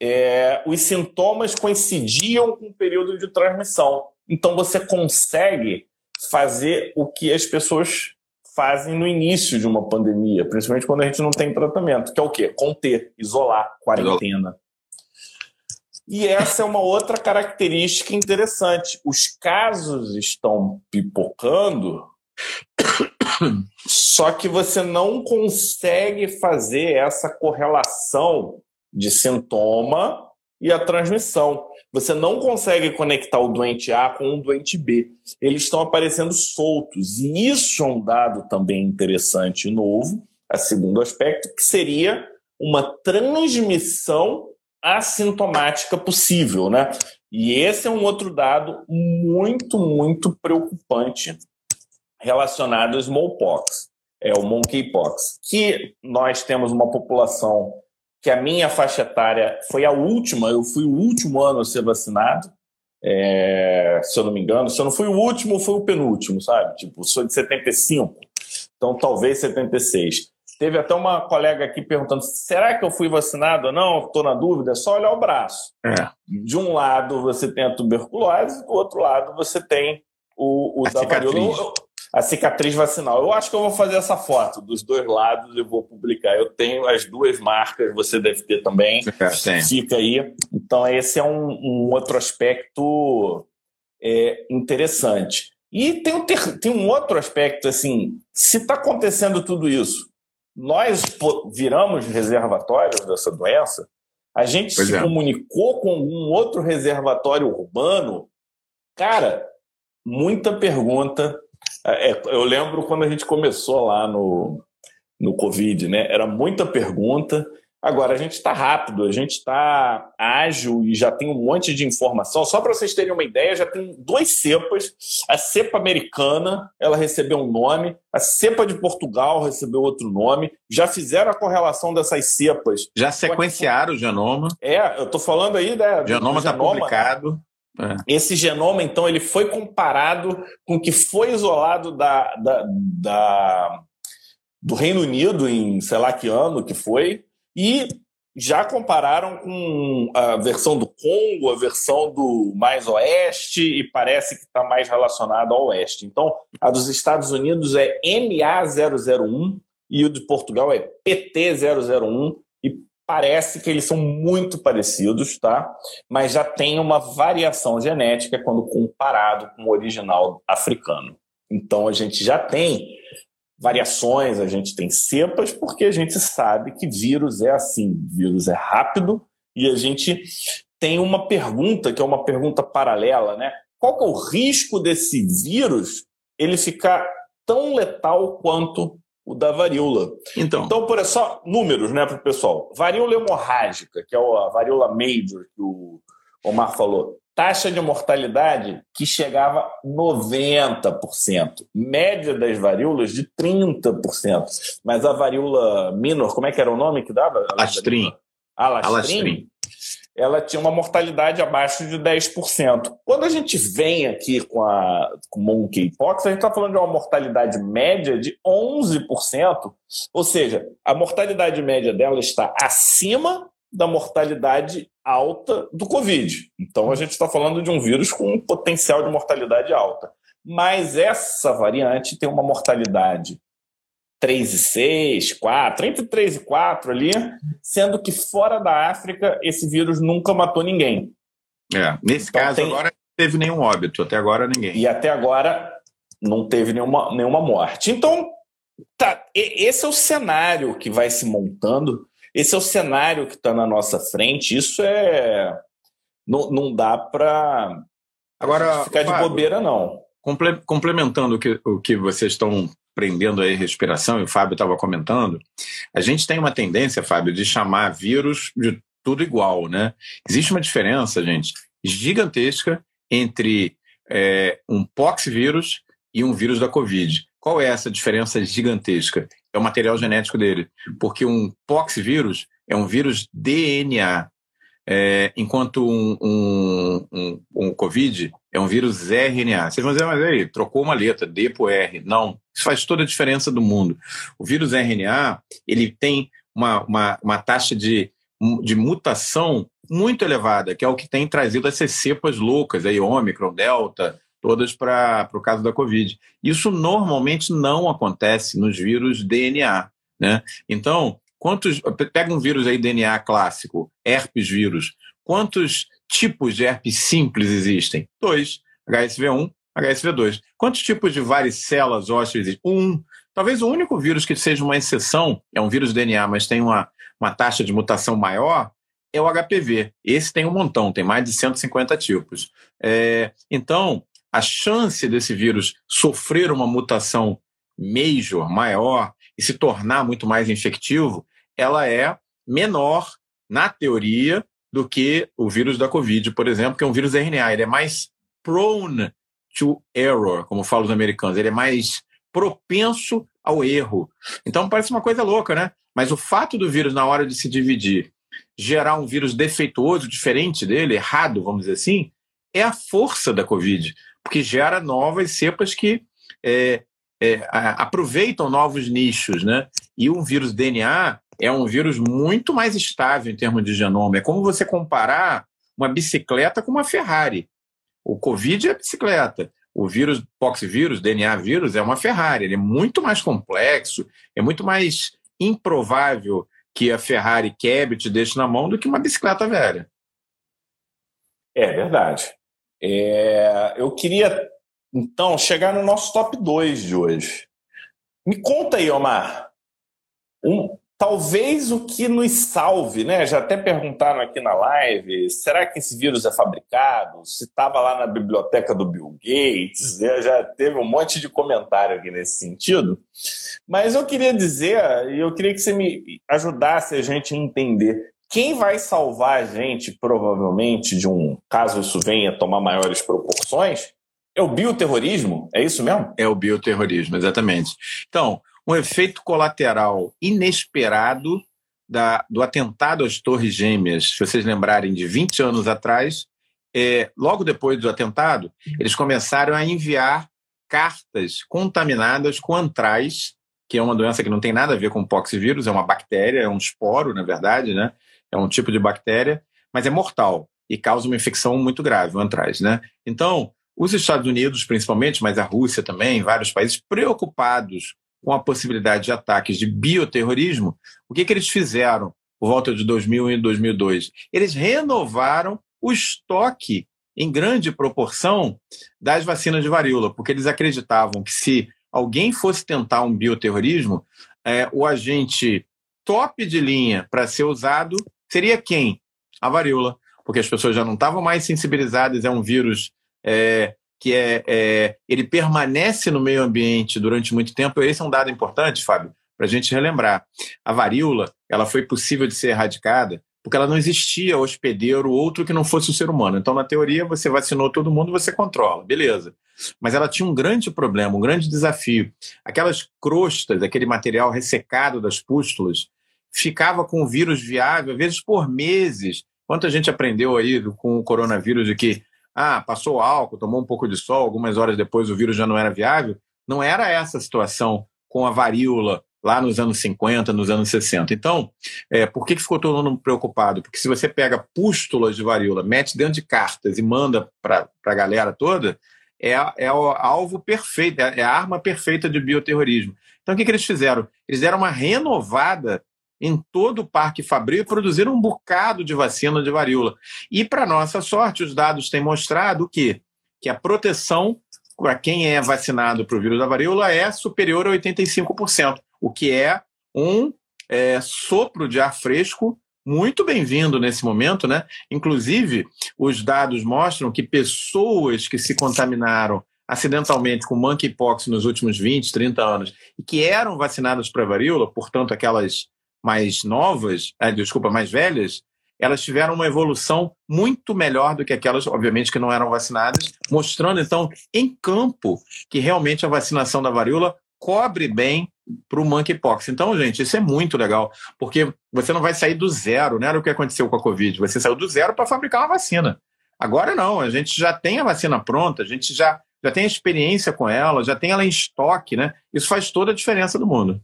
é, os sintomas coincidiam com o período de transmissão. Então você consegue fazer o que as pessoas fazem no início de uma pandemia, principalmente quando a gente não tem tratamento, que é o quê? Conter, isolar, quarentena. E essa é uma outra característica interessante. Os casos estão pipocando, <coughs> só que você não consegue fazer essa correlação de sintoma e a transmissão. Você não consegue conectar o doente A com o doente B. Eles estão aparecendo soltos. E isso é um dado também interessante e novo, a segundo aspecto, que seria uma transmissão assintomática possível, né? E esse é um outro dado muito, muito preocupante relacionado ao smallpox, é o monkeypox, que nós temos uma população que a minha faixa etária foi a última, eu fui o último ano a ser vacinado, é, se eu não me engano, se eu não fui o último, foi o penúltimo, sabe? Tipo, sou de 75, então talvez 76. Teve até uma colega aqui perguntando: será que eu fui vacinado ou não? Estou na dúvida. É só olhar o braço. É. De um lado você tem a tuberculose, do outro lado você tem o, o a da varíola a cicatriz vacinal. Eu acho que eu vou fazer essa foto dos dois lados e vou publicar. Eu tenho as duas marcas, você deve ter também. <laughs> É, Fica aí. Então, esse é um, um outro aspecto é, interessante. E tem um, ter, tem um outro aspecto, assim, se está acontecendo tudo isso, nós viramos reservatórios dessa doença, a gente pois se é. comunicou com algum outro reservatório urbano, cara, muita pergunta, é, é, eu lembro quando a gente começou lá no, no Covid, né? Era muita pergunta. Agora a gente está rápido, a gente está ágil e já tem um monte de informação. Só para vocês terem uma ideia, já tem duas cepas. A cepa americana, ela recebeu um nome. A cepa de Portugal recebeu outro nome. Já fizeram a correlação dessas cepas. Já sequenciaram o genoma. É, eu estou falando aí, né? O genoma está publicado. É. Esse genoma, então, ele foi comparado com o que foi isolado da, da, da, do Reino Unido em sei lá que ano que foi, e já compararam com a versão do Congo, a versão do mais oeste, e parece que está mais relacionado ao oeste. Então, a dos Estados Unidos é MA001 e o de Portugal é PT001 parece que eles são muito parecidos, tá? Mas já tem uma variação genética quando comparado com o original africano. Então a gente já tem variações, a gente tem cepas, porque a gente sabe que vírus é assim, vírus é rápido e a gente tem uma pergunta que é uma pergunta paralela, né? Qual que é o risco desse vírus ele ficar tão letal quanto o da varíola. Então, então por só números, né, para o pessoal. Varíola hemorrágica, que é a varíola major que o Omar falou, taxa de mortalidade que chegava a 90%, média das varíolas de 30%. Mas a varíola minor, como é que era o nome que dava? Alastrim. Alastrim. Alastrim ela tinha uma mortalidade abaixo de 10%. Quando a gente vem aqui com a com monkeypox, a gente está falando de uma mortalidade média de 11%, ou seja, a mortalidade média dela está acima da mortalidade alta do Covid. Então a gente está falando de um vírus com um potencial de mortalidade alta. Mas essa variante tem uma mortalidade 3 e 6, 4, entre 3 e 4 ali, sendo que fora da África esse vírus nunca matou ninguém. É, nesse então, caso tem... agora não teve nenhum óbito, até agora ninguém. E até agora não teve nenhuma, nenhuma morte. Então, tá, esse é o cenário que vai se montando, esse é o cenário que está na nossa frente, isso é... Não, não dá para ficar de bobeira, não. Complementando o que, o que vocês estão prendendo aí respiração, e o Fábio estava comentando, a gente tem uma tendência, Fábio, de chamar vírus de tudo igual, né? Existe uma diferença, gente, gigantesca entre é, um poxvírus e um vírus da Covid. Qual é essa diferença gigantesca? É o material genético dele. Porque um poxvírus é um vírus DNA, é, enquanto um, um, um, um, Covid é um vírus RNA. Vocês vão dizer, mas aí, trocou uma letra, D por R. Não, isso faz toda a diferença do mundo. O vírus RNA, ele tem uma, uma, uma taxa de, de mutação muito elevada, que é o que tem trazido essas cepas loucas, aí, Ômicron, Delta, todas para o caso da Covid. Isso normalmente não acontece nos vírus DNA. Né? Então, Quantos. Pega um vírus aí, DNA clássico, herpes vírus. Quantos tipos de herpes simples existem? Dois: HSV1, HSV2. Quantos tipos de varicela zoster existem? Um. Talvez o único vírus que seja uma exceção, é um vírus DNA, mas tem uma, uma taxa de mutação maior, é o HPV. Esse tem um montão, tem mais de 150 tipos. É, então, a chance desse vírus sofrer uma mutação major, maior, e se tornar muito mais infectivo, ela é menor, na teoria, do que o vírus da Covid, por exemplo, que é um vírus RNA. Ele é mais prone to error, como falam os americanos. Ele é mais propenso ao erro. Então parece uma coisa louca, né? Mas o fato do vírus, na hora de se dividir, gerar um vírus defeituoso, diferente dele, errado, vamos dizer assim, é a força da Covid, porque gera novas cepas que é, é, aproveitam novos nichos, né? E um vírus DNA é um vírus muito mais estável em termos de genoma. É como você comparar uma bicicleta com uma Ferrari. O Covid é bicicleta. O vírus, poxvírus, DNA vírus, é uma Ferrari. Ele é muito mais complexo, é muito mais improvável que a Ferrari quebre te deixe na mão do que uma bicicleta velha. É verdade. É, eu queria, então, chegar no nosso top 2 de hoje. Me conta aí, Omar, um, talvez o que nos salve, né? Já até perguntaram aqui na live, será que esse vírus é fabricado? Se estava lá na biblioteca do Bill Gates, né? já teve um monte de comentário aqui nesse sentido. Mas eu queria dizer, e eu queria que você me ajudasse a gente a entender quem vai salvar a gente, provavelmente, de um caso isso venha tomar maiores proporções, é o bioterrorismo? É isso mesmo? É o bioterrorismo, exatamente. Então, um efeito colateral inesperado da, do atentado às Torres Gêmeas, se vocês lembrarem de 20 anos atrás, é, logo depois do atentado, eles começaram a enviar cartas contaminadas com antraz, que é uma doença que não tem nada a ver com poxvírus, é uma bactéria, é um esporo, na verdade, né? É um tipo de bactéria, mas é mortal e causa uma infecção muito grave, o antraz, né? Então, os Estados Unidos, principalmente, mas a Rússia também, vários países preocupados com a possibilidade de ataques de bioterrorismo, o que, que eles fizeram por volta de 2001 e 2002? Eles renovaram o estoque em grande proporção das vacinas de varíola, porque eles acreditavam que se alguém fosse tentar um bioterrorismo, é, o agente top de linha para ser usado seria quem? A varíola, porque as pessoas já não estavam mais sensibilizadas, é um vírus é, que é, é, ele permanece no meio ambiente durante muito tempo. Esse é um dado importante, Fábio, para a gente relembrar. A varíola ela foi possível de ser erradicada porque ela não existia hospedeiro outro que não fosse o ser humano. Então, na teoria, você vacinou todo mundo, você controla, beleza. Mas ela tinha um grande problema, um grande desafio. Aquelas crostas, aquele material ressecado das pústulas, ficava com o vírus viável, às vezes por meses. Quanta gente aprendeu aí com o coronavírus de que ah, passou álcool, tomou um pouco de sol, algumas horas depois o vírus já não era viável. Não era essa a situação com a varíola lá nos anos 50, nos anos 60. Então, é, por que, que ficou todo mundo preocupado? Porque se você pega pústulas de varíola, mete dentro de cartas e manda para a galera toda, é, é o alvo perfeito, é a arma perfeita de bioterrorismo. Então, o que, que eles fizeram? Eles deram uma renovada em todo o Parque Fabril e produziram um bocado de vacina de varíola. E, para nossa sorte, os dados têm mostrado o quê? Que a proteção para quem é vacinado para o vírus da varíola é superior a 85%, o que é um é, sopro de ar fresco muito bem-vindo nesse momento, né? Inclusive, os dados mostram que pessoas que se contaminaram acidentalmente com monkeypox nos últimos 20, 30 anos e que eram vacinadas para varíola, portanto, aquelas mais novas, eh, desculpa, mais velhas, elas tiveram uma evolução muito melhor do que aquelas, obviamente, que não eram vacinadas, mostrando, então, em campo, que realmente a vacinação da varíola cobre bem para o monkeypox. Então, gente, isso é muito legal, porque você não vai sair do zero, não era o que aconteceu com a Covid, você saiu do zero para fabricar uma vacina. Agora não, a gente já tem a vacina pronta, a gente já, já tem a experiência com ela, já tem ela em estoque, né? Isso faz toda a diferença do mundo.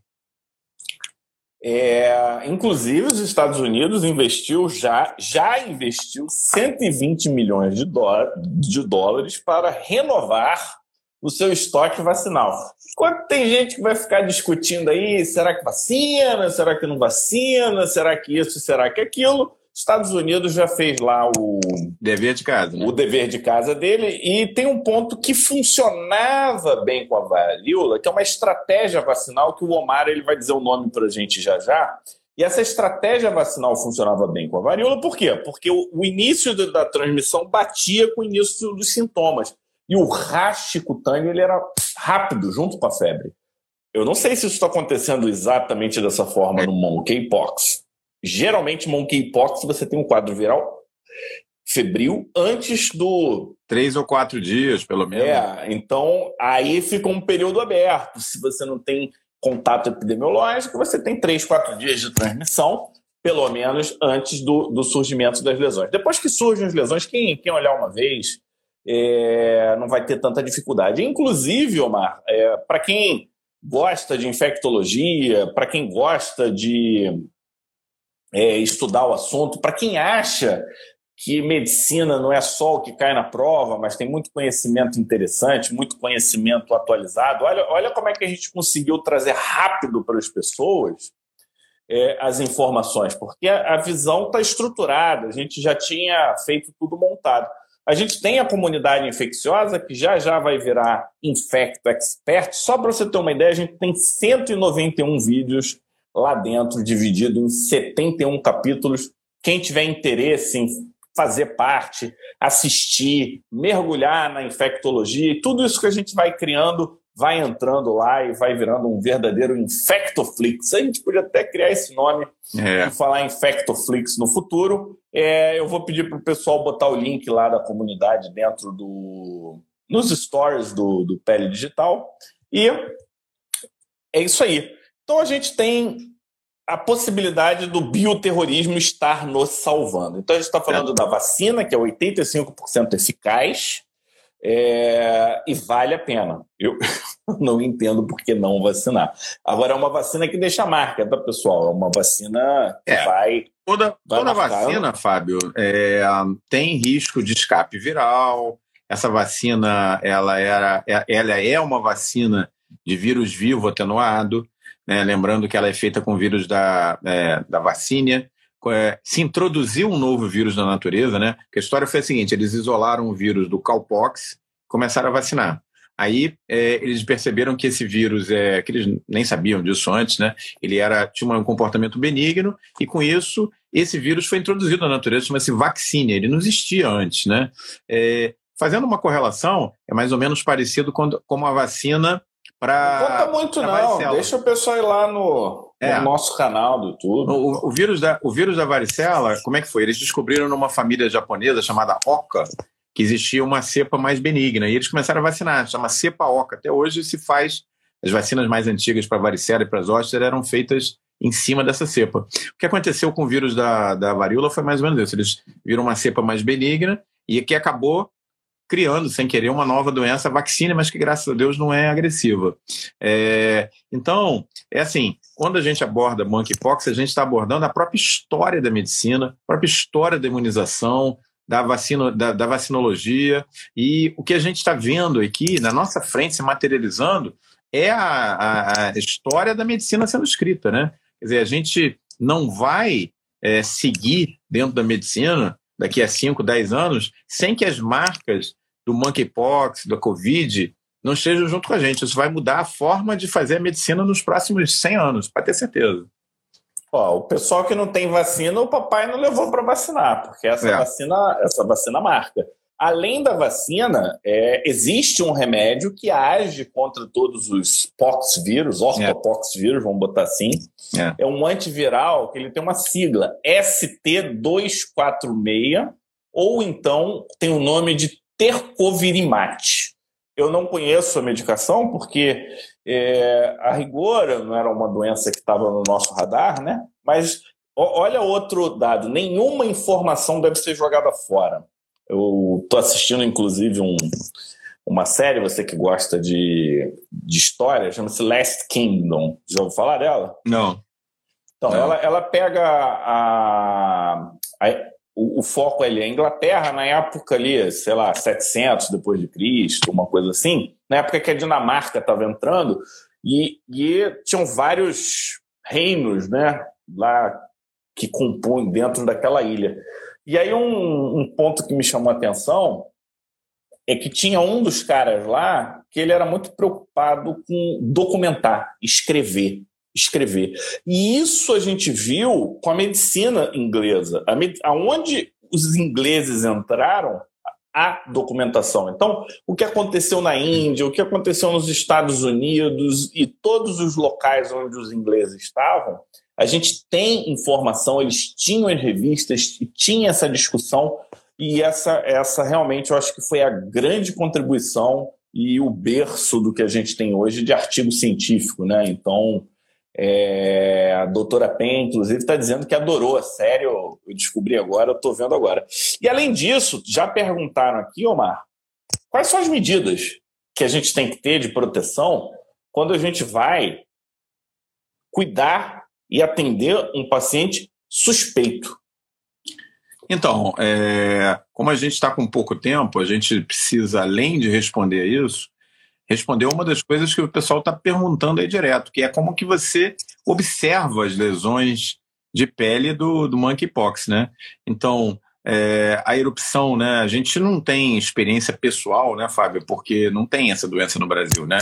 É, inclusive, os Estados Unidos investiu já, já investiu 120 milhões de, dó de dólares para renovar o seu estoque vacinal. Enquanto tem gente que vai ficar discutindo aí, será que vacina, será que não vacina, será que isso, será que aquilo, Estados Unidos já fez lá o dever de casa, né? o dever de casa dele e tem um ponto que funcionava bem com a varíola, que é uma estratégia vacinal que o Omar ele vai dizer o nome para a gente já já. E essa estratégia vacinal funcionava bem com a varíola, por quê? Porque o, o início da transmissão batia com o início dos sintomas. E o raste cutâneo ele era rápido, junto com a febre. Eu não sei se isso está acontecendo exatamente dessa forma no monkeypox. Geralmente, monkeypox, você tem um quadro viral febril antes do. Três ou quatro dias, pelo menos. É, então aí fica um período aberto. Se você não tem contato epidemiológico, você tem três, quatro dias de transmissão, pelo menos antes do, do surgimento das lesões. Depois que surgem as lesões, quem, quem olhar uma vez é, não vai ter tanta dificuldade. Inclusive, Omar, é, para quem gosta de infectologia, para quem gosta de é, estudar o assunto, para quem acha que medicina não é só o que cai na prova, mas tem muito conhecimento interessante, muito conhecimento atualizado. Olha, olha como é que a gente conseguiu trazer rápido para as pessoas é, as informações, porque a, a visão está estruturada, a gente já tinha feito tudo montado. A gente tem a comunidade infecciosa, que já já vai virar Infecto Expert. Só para você ter uma ideia, a gente tem 191 vídeos lá dentro, dividido em 71 capítulos. Quem tiver interesse em fazer parte, assistir, mergulhar na infectologia, e tudo isso que a gente vai criando vai entrando lá e vai virando um verdadeiro Infectoflix. A gente podia até criar esse nome é. e falar Infectoflix no futuro. É, eu vou pedir para o pessoal botar o link lá da comunidade dentro do nos stories do, do Pele Digital. E é isso aí. Então a gente tem a possibilidade do bioterrorismo estar nos salvando. Então a gente está falando é. da vacina, que é 85% eficaz, é, e vale a pena. Eu <laughs> não entendo por que não vacinar. Agora, é uma vacina que deixa marca, tá, pessoal? É uma vacina que é, vai. Toda, vai toda vacina, Fábio, é, tem risco de escape viral. Essa vacina, ela, era, é, ela é uma vacina de vírus vivo atenuado. Né? Lembrando que ela é feita com vírus da, é, da vacina é, se introduziu um novo vírus na natureza, né? Porque a história foi a seguinte: eles isolaram o vírus do cowpox, começaram a vacinar. Aí é, eles perceberam que esse vírus, é, que eles nem sabiam disso antes, né? Ele era tinha um comportamento benigno e com isso esse vírus foi introduzido na natureza, chama-se vacina. Ele não existia antes, né? É, fazendo uma correlação, é mais ou menos parecido com, com a vacina para. Não conta muito, não. Varicela. Deixa o pessoal ir lá no, é. no nosso canal do YouTube. O, o, vírus da, o vírus da varicela, como é que foi? Eles descobriram numa família japonesa chamada Oka que existia uma cepa mais benigna. E eles começaram a vacinar, chama cepa Oka. Até hoje se faz. As vacinas mais antigas para varicela e para zoster eram feitas em cima dessa cepa. O que aconteceu com o vírus da, da varíola foi mais ou menos isso. Eles viram uma cepa mais benigna e que acabou criando, sem querer, uma nova doença, vacina, mas que, graças a Deus, não é agressiva. É, então, é assim, quando a gente aborda monkeypox, a gente está abordando a própria história da medicina, a própria história da imunização, da, vacina, da, da vacinologia, e o que a gente está vendo aqui, na nossa frente, se materializando, é a, a, a, história da medicina sendo escrita, né? Quer dizer, a gente não vai é, seguir dentro da medicina daqui a 5, 10 anos sem que as marcas do monkeypox, da Covid, não estejam junto com a gente. Isso vai mudar a forma de fazer a medicina nos próximos 100 anos, para ter certeza. Ó, o pessoal que não tem vacina, o papai não levou para vacinar, porque essa é. vacina, essa vacina marca. Além da vacina, é, existe um remédio que age contra todos os pox vírus, ortopox vírus, vamos botar assim. É. é um antiviral que ele tem uma sigla ST246, ou então tem o nome de tercovirimate. Eu não conheço a medicação porque, é, a rigor, não era uma doença que estava no nosso radar, né? Mas olha outro dado: nenhuma informação deve ser jogada fora. Eu estou assistindo, inclusive, um, uma série, você que gosta de, de história, chama-se Last Kingdom. Já ouviu falar dela? Não. Então, não. Ela, ela pega a, a o, o, foco ali é a Inglaterra na época ali, sei lá, 700 depois de Cristo, uma coisa assim, na época que a Dinamarca estava entrando e, e tinham vários reinos, né, lá que compõem dentro daquela ilha. E aí um, um ponto que me chamou a atenção é que tinha um dos caras lá que ele era muito preocupado com documentar, escrever, escrever. E isso a gente viu com a medicina inglesa. A med... Aonde os ingleses entraram, a documentação. Então, o que aconteceu na Índia, o que aconteceu nos Estados Unidos e todos os locais onde os ingleses estavam, a gente tem informação, eles tinham as revistas tinha essa discussão e essa, essa realmente eu acho que foi a grande contribuição e o berço do que a gente tem hoje de artigo científico, né? Então, é, a doutora Pen, inclusive, está dizendo que adorou a série. Eu, eu descobri agora, eu estou vendo agora. E além disso, já perguntaram aqui, Omar, quais são as medidas que a gente tem que ter de proteção quando a gente vai cuidar e atender um paciente suspeito? Então, é, como a gente está com pouco tempo, a gente precisa, além de responder isso, responder uma das coisas que o pessoal está perguntando aí direto, que é como que você observa as lesões de pele do, do monkeypox, né? Então, é, a erupção, né? A gente não tem experiência pessoal, né, Fábio? Porque não tem essa doença no Brasil, né?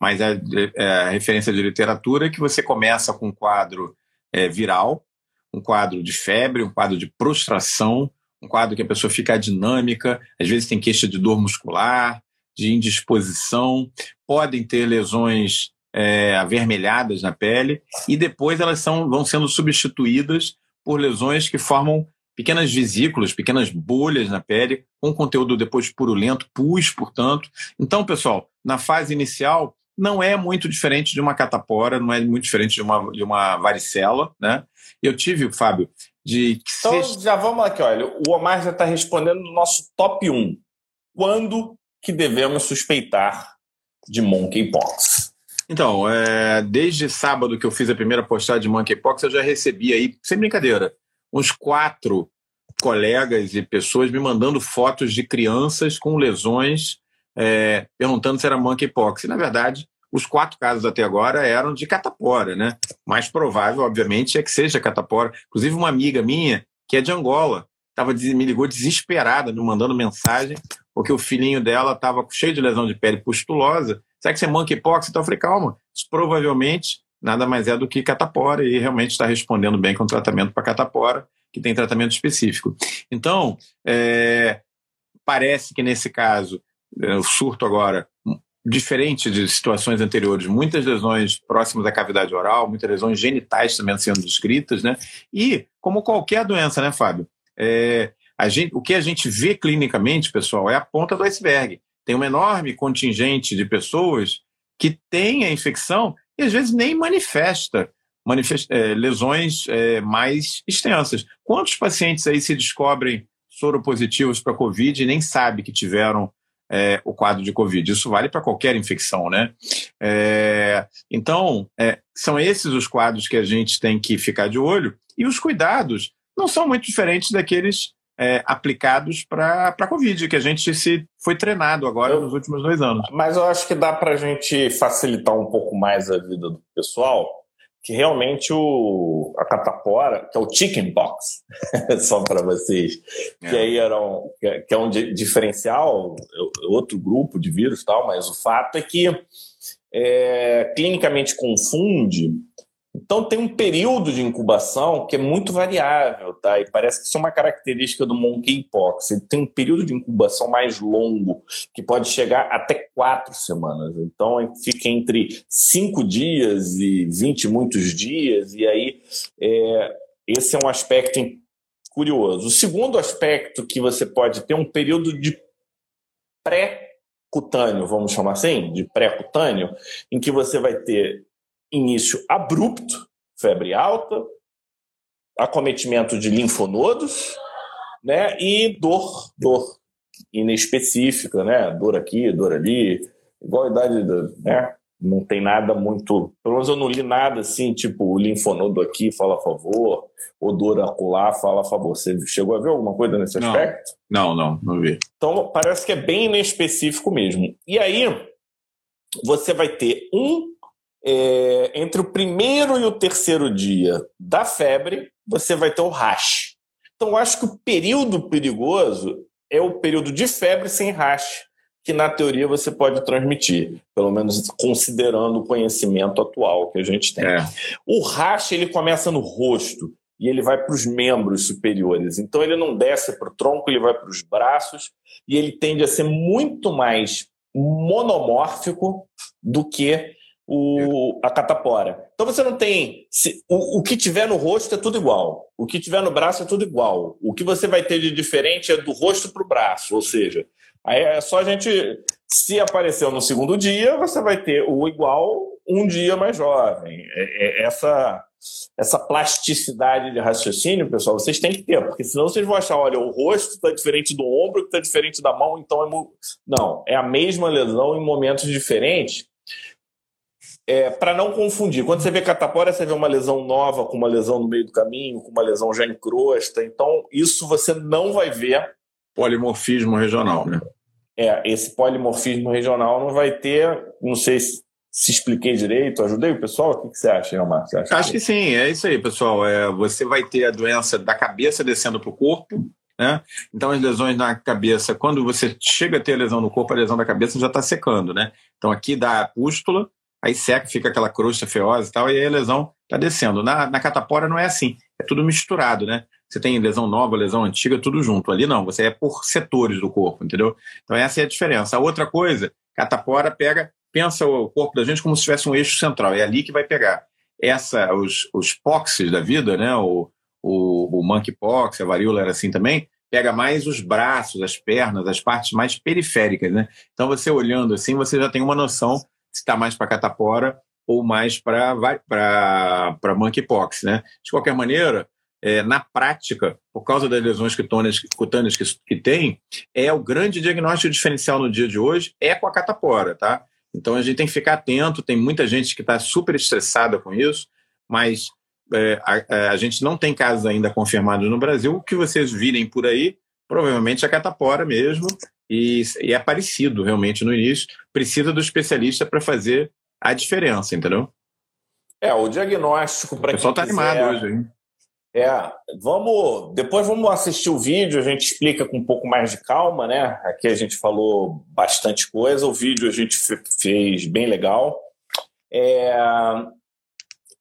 Mas é, é a referência de literatura que você começa com um quadro é, viral, um quadro de febre, um quadro de prostração, um quadro que a pessoa fica dinâmica, às vezes tem queixa de dor muscular, de indisposição, podem ter lesões é, avermelhadas na pele e depois elas são, vão sendo substituídas por lesões que formam pequenas vesículas, pequenas bolhas na pele, com conteúdo depois purulento, pus, portanto. Então, pessoal, na fase inicial, não é muito diferente de uma catapora, não é muito diferente de uma, de uma varicela, né? Eu tive, Fábio, de... Então, já vamos aqui, olha, o Omar já está respondendo no nosso top 1. Quando que devemos suspeitar de monkeypox? Então, é, desde sábado que eu fiz a primeira postagem de monkeypox, eu já recebi aí, sem brincadeira, uns quatro colegas e pessoas me mandando fotos de crianças com lesões, é, perguntando se era monkeypox. E, na verdade, os quatro casos até agora eram de catapora, né? Mais provável, obviamente, é que seja catapora. Inclusive, uma amiga minha, que é de Angola, tava, me ligou desesperada, me mandando mensagem, porque o filhinho dela estava cheio de lesão de pele pustulosa. Será que você é monkeypox? Então eu falei, calma, isso provavelmente nada mais é do que catapora e realmente está respondendo bem com tratamento para catapora, que tem tratamento específico. Então, é, parece que nesse caso, o surto agora, diferente de situações anteriores, muitas lesões próximas à cavidade oral, muitas lesões genitais também sendo descritas, né? E, como qualquer doença, né, Fábio? É, gente, o que a gente vê clinicamente, pessoal, é a ponta do iceberg. Tem um enorme contingente de pessoas que têm a infecção e às vezes nem manifesta, manifesta é, lesões é, mais extensas. Quantos pacientes aí se descobrem soropositivos para Covid e nem sabe que tiveram é, o quadro de Covid. Isso vale para qualquer infecção, né? É, então, é, são esses os quadros que a gente tem que ficar de olho e os cuidados não são muito diferentes daqueles é, aplicados para a Covid, que a gente se foi treinado agora eu, nos últimos dois anos. Mas eu acho que dá para a gente facilitar um pouco mais a vida do pessoal, que realmente o, a catapora, que é o chicken pox, <laughs> só para vocês, é. que aí era um, que é um diferencial, é outro grupo de vírus tal, mas o fato é que é, clinicamente confunde então tem um período de incubação que é muito variável, tá? E parece que isso é uma característica do monkeypox. Ele tem um período de incubação mais longo, que pode chegar até quatro semanas. Então fica entre cinco dias e vinte e muitos dias, e aí é, esse é um aspecto curioso. O segundo aspecto que você pode ter é um período de pré-cutâneo, vamos chamar assim, de pré-cutâneo, em que você vai ter início abrupto, febre alta, acometimento de linfonodos, né, e dor, dor inespecífica, né, dor aqui, dor ali, igual a idade, né, não tem nada muito, pelo menos eu não li nada assim, tipo, o linfonodo aqui fala a favor, o dor acular fala a favor. Você chegou a ver alguma coisa nesse aspecto? Não, não, não vi. Então, parece que é bem inespecífico mesmo. E aí, você vai ter um é, entre o primeiro e o terceiro dia da febre, você vai ter o rash. Então, eu acho que o período perigoso é o período de febre sem rash, que na teoria você pode transmitir, pelo menos considerando o conhecimento atual que a gente tem. É. O rash ele começa no rosto e ele vai para os membros superiores. Então ele não desce para o tronco, ele vai para os braços e ele tende a ser muito mais monomórfico do que o, a catapora. Então você não tem. Se, o, o que tiver no rosto é tudo igual. O que tiver no braço é tudo igual. O que você vai ter de diferente é do rosto para o braço. Ou seja, aí é só a gente. Se apareceu no segundo dia, você vai ter o igual um dia mais jovem. É, é, essa, essa plasticidade de raciocínio, pessoal, vocês têm que ter, porque senão vocês vão achar, olha, o rosto está diferente do ombro, está diferente da mão, então é. Não, é a mesma lesão em momentos diferentes é, para não confundir. Quando você vê catapora, você vê uma lesão nova com uma lesão no meio do caminho, com uma lesão já em crosta. Então, isso você não vai ver. Polimorfismo regional, né? É, esse polimorfismo regional não vai ter. Não sei se, se expliquei direito, ajudei o pessoal? O que, que você acha, Elmar? Você acha Acho que... que sim, é isso aí, pessoal. É, você vai ter a doença da cabeça descendo para o corpo. Né? Então, as lesões na cabeça, quando você chega a ter a lesão no corpo, a lesão da cabeça já está secando. Né? Então, aqui dá a pústula, aí seca, fica aquela crosta feosa e tal, e aí a lesão está descendo. Na, na catapora não é assim, é tudo misturado, né? Você tem lesão nova, lesão antiga, tudo junto. Ali não, você é por setores do corpo, entendeu? Então essa é a diferença. A outra coisa, catapora pega, pensa o corpo da gente como se tivesse um eixo central, é ali que vai pegar. Essa, os, os poxes da vida, né? O, o, o monkeypox, a varíola era assim também, pega mais os braços, as pernas, as partes mais periféricas, né? Então você olhando assim, você já tem uma noção se está mais para catapora ou mais para monkeypox. Né? De qualquer maneira, é, na prática, por causa das lesões cutâneas, cutâneas que, que tem, é o grande diagnóstico diferencial no dia de hoje é com a catapora, tá? Então a gente tem que ficar atento, tem muita gente que está super estressada com isso, mas é, a, a, gente não tem casos ainda confirmados no Brasil. O que vocês virem por aí, provavelmente é catapora mesmo, e, e é parecido realmente no início. Precisa do especialista para fazer a diferença, entendeu? É, o diagnóstico para quem. O pessoal está animado hoje, hein? É, vamos. Depois vamos assistir o vídeo, a gente explica com um pouco mais de calma, né? Aqui a gente falou bastante coisa, o vídeo a gente fez bem legal. É...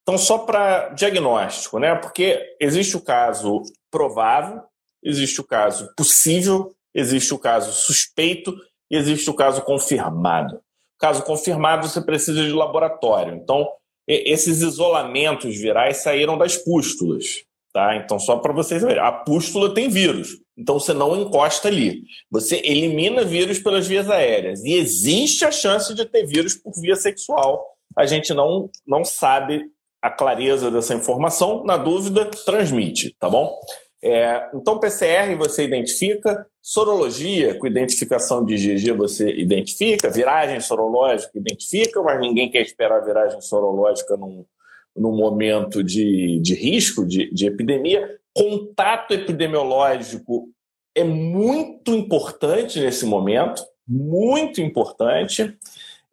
Então, só para diagnóstico, né? Porque existe o caso provável, existe o caso possível existe o caso suspeito e existe o caso confirmado. Caso confirmado, você precisa de laboratório. Então, esses isolamentos virais saíram das pústulas. Tá? Então, só para vocês verem, a pústula tem vírus. Então, você não encosta ali. Você elimina vírus pelas vias aéreas. E existe a chance de ter vírus por via sexual. A gente não, não sabe a clareza dessa informação. Na dúvida, transmite, tá bom? É, então, PCR você identifica, sorologia, com identificação de GG você identifica, viragem sorológica identifica, mas ninguém quer esperar a viragem sorológica num, num momento de, de risco, de, de epidemia. Contato epidemiológico é muito importante nesse momento, muito importante.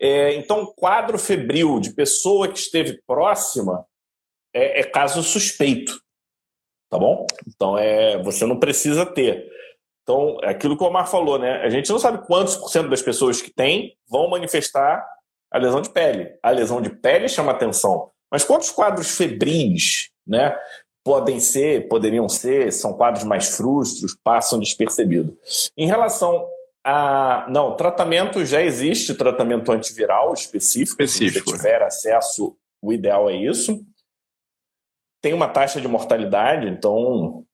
É, então, quadro febril de pessoa que esteve próxima é, é caso suspeito tá bom? Então é, você não precisa ter. Então, é aquilo que o Omar falou, né? A gente não sabe quantos por cento das pessoas que têm vão manifestar a lesão de pele. A lesão de pele chama atenção. Mas quantos quadros febris, né? Podem ser, poderiam ser, são quadros mais frustros, passam despercebidos. Em relação a. Não, tratamento já existe tratamento antiviral específico. Específico. Se você tiver acesso, o ideal é isso tem uma taxa de mortalidade, então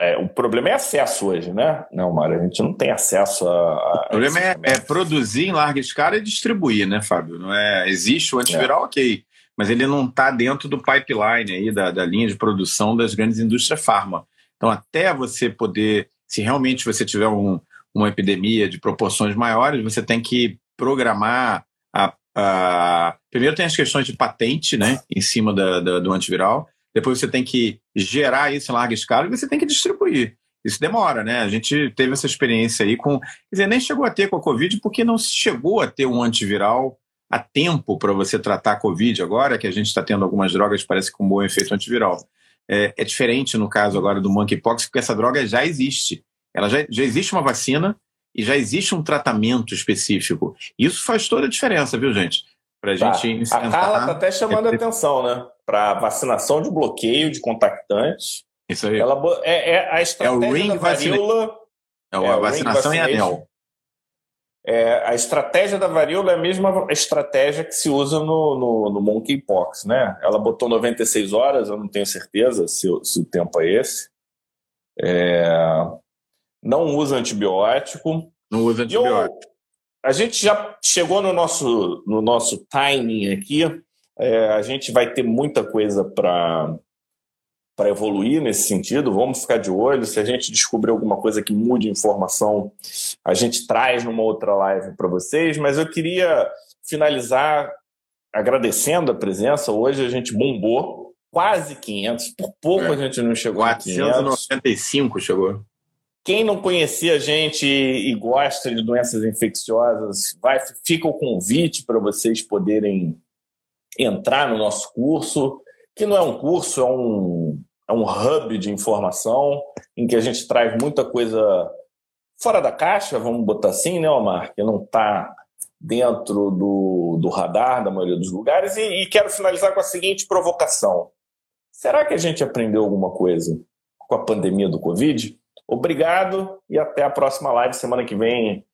é, o problema é acesso hoje, né? Não, Mário, a gente não tem acesso a. a o problema é, é, produzir em larga escala e distribuir, né, Fábio? Não é, existe o antiviral, é. ok, mas ele não está dentro do pipeline aí, da, da linha de produção das grandes indústrias farma. Então, até você poder, se realmente você tiver um, uma epidemia de proporções maiores, você tem que programar a, a... Primeiro tem as questões de patente, né, em cima da, da, do antiviral depois você tem que gerar isso em larga escala e você tem que distribuir. Isso demora, né? A gente teve essa experiência aí com. Quer dizer, nem chegou a ter com a Covid porque não chegou a ter um antiviral há tempo para você tratar a Covid agora, que a gente está tendo algumas drogas, parece com um bom efeito antiviral. É, é, diferente no caso agora do monkeypox, porque essa droga já existe. Ela já, já existe uma vacina e já existe um tratamento específico. Isso faz toda a diferença, viu, gente? Para tá. gente enfrentar... A Carla está até chamando a atenção, né? Para vacinação de bloqueio de contactantes. Isso aí. Ela, é, é a estratégia é o ring da varíola... É, a vacinação em anel. É, a estratégia da varíola é a mesma estratégia que se usa no, no, no monkeypox, né? Ela botou 96 horas, eu não tenho certeza se, se o tempo é esse. É, não usa antibiótico. Não usa antibiótico. Eu, a gente já chegou no nosso, no nosso timing aqui. É, a gente vai ter muita coisa para para evoluir nesse sentido. Vamos ficar de olho. Se a gente descobrir alguma coisa que mude informação, a gente traz numa outra live para vocês. Mas eu queria finalizar agradecendo a presença. Hoje a gente bombou quase 500. Por pouco é. a gente não chegou 495 a chegou. Quem não conhecia a gente e gosta de doenças infecciosas, vai, fica o convite para vocês poderem entrar no nosso curso, que não é um curso, é um, é um hub de informação em que a gente traz muita coisa fora da caixa, vamos botar assim, né, Omar? Que não está dentro do, do radar da maioria dos lugares. E, e quero finalizar com a seguinte provocação: será que a gente aprendeu alguma coisa com a pandemia do Covid? Obrigado e até a próxima live semana que vem.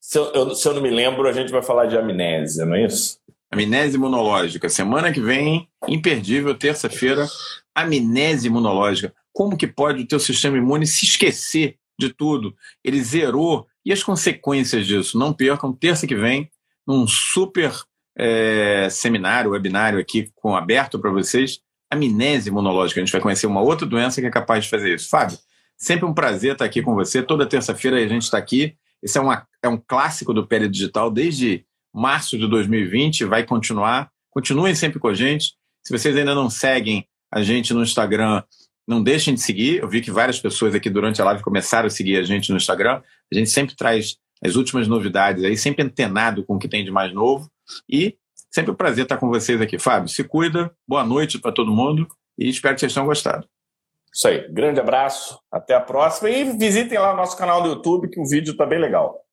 Se eu, eu, se eu não me lembro, a gente vai falar de amnésia, não é isso? Amnésia imunológica. Semana que vem, imperdível, terça-feira, amnésia imunológica. Como que pode o teu sistema imune se esquecer de tudo? Ele zerou. E as consequências disso? Não percam, terça que vem, num super é, seminário, webinário aqui com aberto para vocês, amnésia imunológica. A gente vai conhecer uma outra doença que é capaz de fazer isso. Fábio, sempre um prazer estar aqui com você. Toda terça-feira a gente está aqui. Esse é, uma, é um clássico do Pele Digital desde março de 2020, vai continuar. Continuem sempre com a gente. Se vocês ainda não seguem a gente no Instagram. Não deixem de seguir. Eu vi que várias pessoas aqui durante a live começaram a seguir a gente no Instagram. A gente sempre traz as últimas novidades aí, sempre antenado com o que tem de mais novo. E sempre um prazer estar com vocês aqui. Fábio, se cuida. Boa noite para todo mundo e espero que vocês tenham gostado. Isso aí. Grande abraço. Até a próxima. E visitem lá o nosso canal do YouTube, que o vídeo está bem legal.